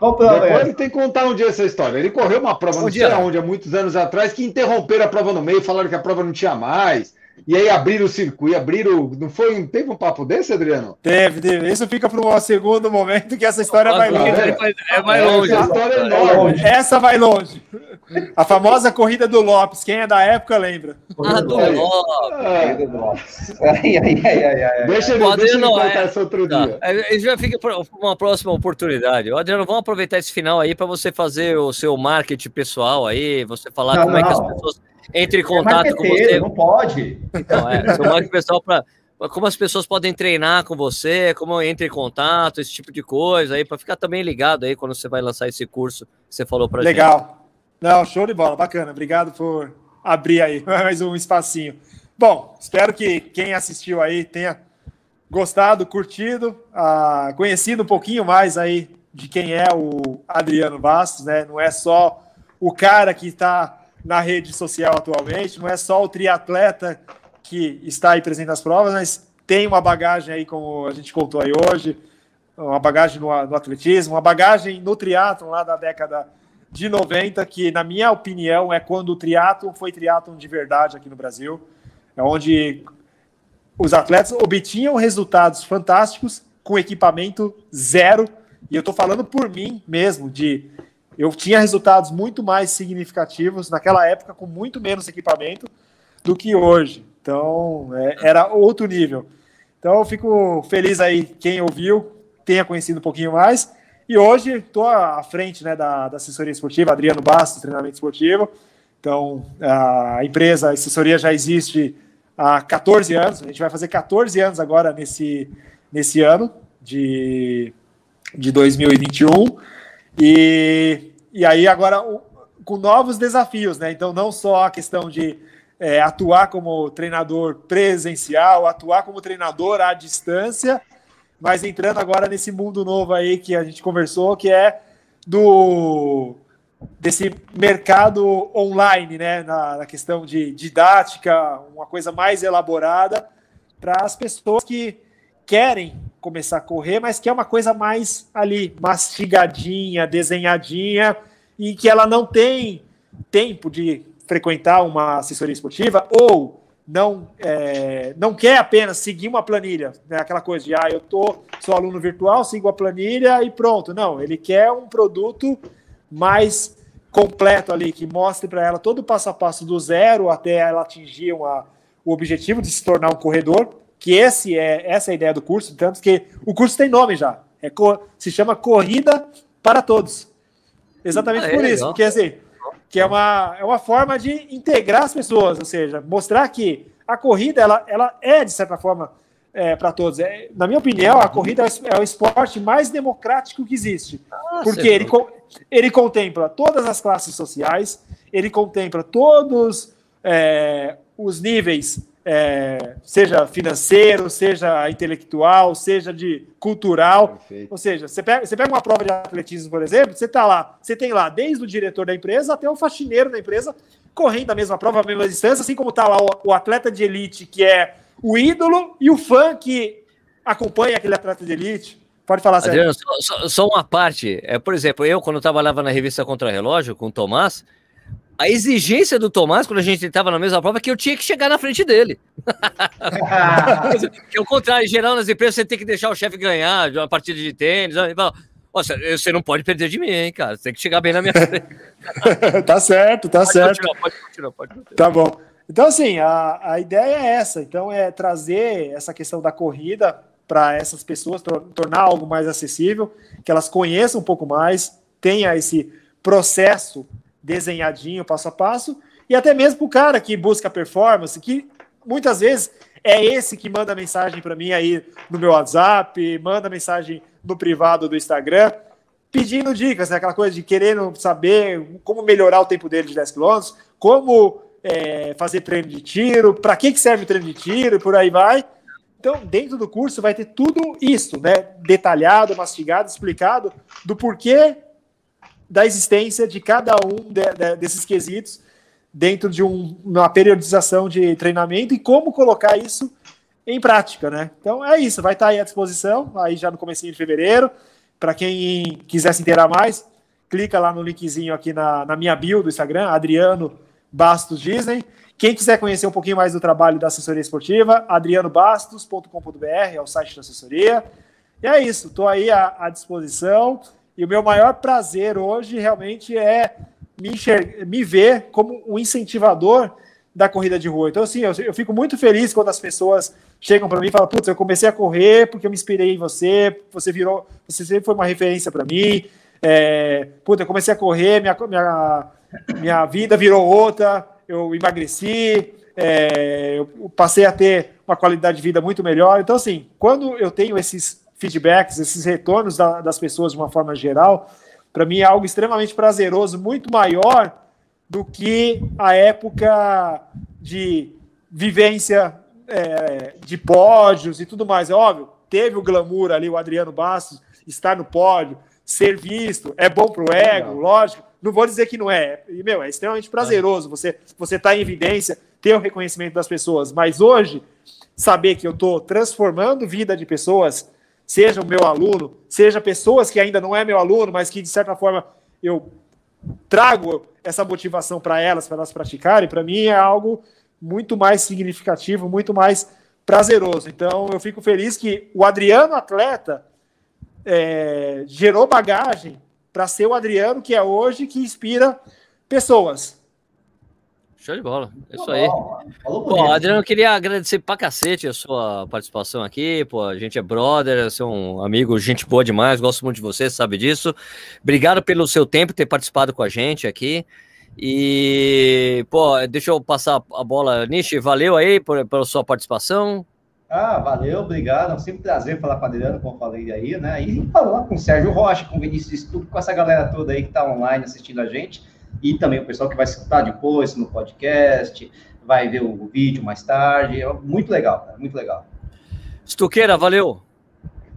Qual prova Depois é? ele tem que contar um dia essa história. Ele correu uma prova, um não dia. sei aonde, há muitos anos atrás, que interromperam a prova no meio, falaram que a prova não tinha mais. E aí abriram o circuito, abriram. Não foi, teve um papo desse, Adriano? Teve, teve. Isso fica para um segundo momento que essa história vai longe. É, é mais longe. Essa história é enorme. Essa vai longe. A famosa corrida do Lopes. Quem é da época lembra. Ah, do Lopes. Ai, ai, ai, ai, ai. Deixa ele, deixa ele contar é... essa outro tá. dia. É, já fica para uma próxima oportunidade. Adriano, vamos aproveitar esse final aí para você fazer o seu marketing pessoal aí, você falar não, como não. é que as pessoas entre em contato é com você. Não pode. Então, é, pessoal para como as pessoas podem treinar com você, como entra em contato, esse tipo de coisa aí, para ficar também ligado aí quando você vai lançar esse curso que você falou para gente. Legal. Não, show de bola, bacana. Obrigado por abrir aí (laughs) mais um espacinho. Bom, espero que quem assistiu aí tenha gostado, curtido, ah, conhecido um pouquinho mais aí de quem é o Adriano Bastos, né? Não é só o cara que está na rede social atualmente, não é só o triatleta que está aí presente nas provas, mas tem uma bagagem aí, como a gente contou aí hoje, uma bagagem no, no atletismo, uma bagagem no triatlon lá da década de 90, que, na minha opinião, é quando o triatlon foi triatlon de verdade aqui no Brasil, é onde os atletas obtinham resultados fantásticos com equipamento zero, e eu estou falando por mim mesmo, de eu tinha resultados muito mais significativos naquela época com muito menos equipamento do que hoje. Então, é, era outro nível. Então, eu fico feliz aí quem ouviu, tenha conhecido um pouquinho mais. E hoje estou à frente né, da, da, assessoria esportiva, Adriano Bastos, treinamento esportivo. Então, a empresa, a assessoria já existe há 14 anos. A gente vai fazer 14 anos agora nesse, nesse ano de, de 2021. E, e aí agora com novos desafios, né? Então, não só a questão de é, atuar como treinador presencial, atuar como treinador à distância, mas entrando agora nesse mundo novo aí que a gente conversou, que é do desse mercado online, né, na, na questão de didática, uma coisa mais elaborada para as pessoas que querem começar a correr, mas que é uma coisa mais ali mastigadinha, desenhadinha e que ela não tem tempo de frequentar uma assessoria esportiva ou não é, não quer apenas seguir uma planilha, né? aquela coisa de ah, eu tô, sou aluno virtual, sigo a planilha e pronto. Não, ele quer um produto mais completo ali, que mostre para ela todo o passo a passo do zero até ela atingir uma, o objetivo de se tornar um corredor, que esse é essa é a ideia do curso, tanto que o curso tem nome já, é, se chama Corrida para Todos. Exatamente ah, por isso, porque assim, que é uma, é uma forma de integrar as pessoas, ou seja, mostrar que a corrida ela, ela é, de certa forma, é, para todos. É, na minha opinião, a corrida é o esporte mais democrático que existe, ah, porque ele, ele contempla todas as classes sociais, ele contempla todos é, os níveis é, seja financeiro, seja intelectual, seja de cultural. Perfeito. Ou seja, você pega, você pega uma prova de atletismo, por exemplo, você tá lá, você tem lá desde o diretor da empresa até o faxineiro da empresa correndo a mesma prova, a mesma distância, assim como tá lá o, o atleta de elite, que é o ídolo, e o fã que acompanha aquele atleta de elite. Pode falar, Adriano, só, só, só, uma parte. É, por exemplo, eu, quando trabalhava na revista Contra Relógio com o Tomás, a exigência do Tomás, quando a gente estava na mesma prova, é que eu tinha que chegar na frente dele. (laughs) que é o contrário, em geral, nas empresas, você tem que deixar o chefe ganhar de uma partida de tênis. Você não pode perder de mim, hein, cara? Você tem que chegar bem na minha frente. (laughs) tá certo, tá pode certo. Continuar, pode continuar, pode continuar. Tá bom. Então, assim, a, a ideia é essa. Então, é trazer essa questão da corrida para essas pessoas, tornar algo mais acessível, que elas conheçam um pouco mais, tenha esse processo desenhadinho, passo a passo, e até mesmo para o cara que busca performance, que muitas vezes é esse que manda mensagem para mim aí no meu WhatsApp, manda mensagem no privado do Instagram. pedindo dicas, né? aquela coisa de querendo saber como melhorar o tempo dele de 10 km, como é, fazer treino de tiro, para que, que serve o treino de tiro e por aí vai. Então, dentro do curso vai ter tudo isso, né? Detalhado, mastigado, explicado do porquê da existência de cada um de, de, desses quesitos dentro de um, uma periodização de treinamento e como colocar isso em prática, né? Então é isso, vai estar aí à disposição, aí já no começo de fevereiro. Para quem quiser se inteirar mais, clica lá no linkzinho aqui na, na minha bio do Instagram, Adriano Bastos Disney. Quem quiser conhecer um pouquinho mais do trabalho da assessoria esportiva, adrianobastos.com.br é o site da assessoria. E é isso, estou aí à, à, disposição. E o meu maior prazer hoje realmente é me, me ver como um incentivador da corrida de rua. Então, assim, eu, eu fico muito feliz quando as pessoas chegam para mim e falam: Putz, eu comecei a correr porque eu me inspirei em você, você virou, você sempre foi uma referência para mim. É, putz, eu comecei a correr, minha, minha, minha vida virou outra, eu emagreci, é, eu passei a ter uma qualidade de vida muito melhor. Então, assim, quando eu tenho esses feedbacks, esses retornos da, das pessoas de uma forma geral, para mim é algo extremamente prazeroso, muito maior do que a época de vivência é, de pódios e tudo mais. É óbvio, teve o glamour ali, o Adriano Bastos estar no pódio, ser visto, é bom para o ego, lógico. Não vou dizer que não é. E, meu, é extremamente prazeroso você você estar tá em evidência, ter o reconhecimento das pessoas. Mas hoje, saber que eu estou transformando vida de pessoas, seja o meu aluno, seja pessoas que ainda não é meu aluno, mas que de certa forma eu trago essa motivação para elas, para elas praticarem, para mim é algo muito mais significativo, muito mais prazeroso. Então eu fico feliz que o Adriano atleta é, gerou bagagem para ser o Adriano que é hoje, que inspira pessoas. Show de bola. É isso aí. Pô, Adriano, eu queria agradecer pra cacete a sua participação aqui. Pô, a gente é brother, você é um amigo, gente boa demais, gosto muito de você, sabe disso. Obrigado pelo seu tempo ter participado com a gente aqui. E, pô, deixa eu passar a bola. Nishi, valeu aí por, pela sua participação. Ah, valeu, obrigado. É sempre prazer falar com o Adriano, como eu falei aí, né? E falar com o Sérgio Rocha, com o Vinícius Stuco, com essa galera toda aí que tá online assistindo a gente e também o pessoal que vai escutar depois no podcast, vai ver o vídeo mais tarde. É muito legal, cara, muito legal. Estuqueira, valeu.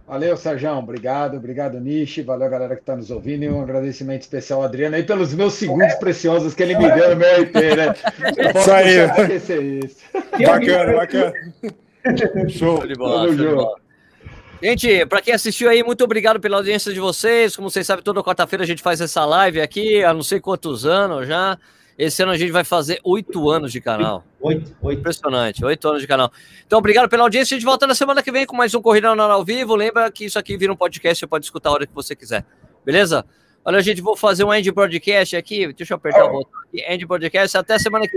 Valeu, Sérgio. Obrigado, obrigado, Nishi. Valeu, galera que está nos ouvindo. E um agradecimento especial ao Adriano aí pelos meus segundos é. preciosos que ele me deu no meu IP, né? (laughs) Isso aí. Isso. Bacana, bacana. (laughs) Show de bola. Show de bola. Gente, para quem assistiu aí, muito obrigado pela audiência de vocês. Como vocês sabem, toda quarta-feira a gente faz essa live aqui, há não sei quantos anos já. Esse ano a gente vai fazer oito anos de canal. Oito, oito. Impressionante, oito anos de canal. Então, obrigado pela audiência. A gente volta na semana que vem com mais um Corrida na ao vivo. Lembra que isso aqui vira um podcast, você pode escutar a hora que você quiser. Beleza? Olha, gente, vou fazer um end broadcast aqui. Deixa eu apertar o botão aqui. End broadcast. Até semana que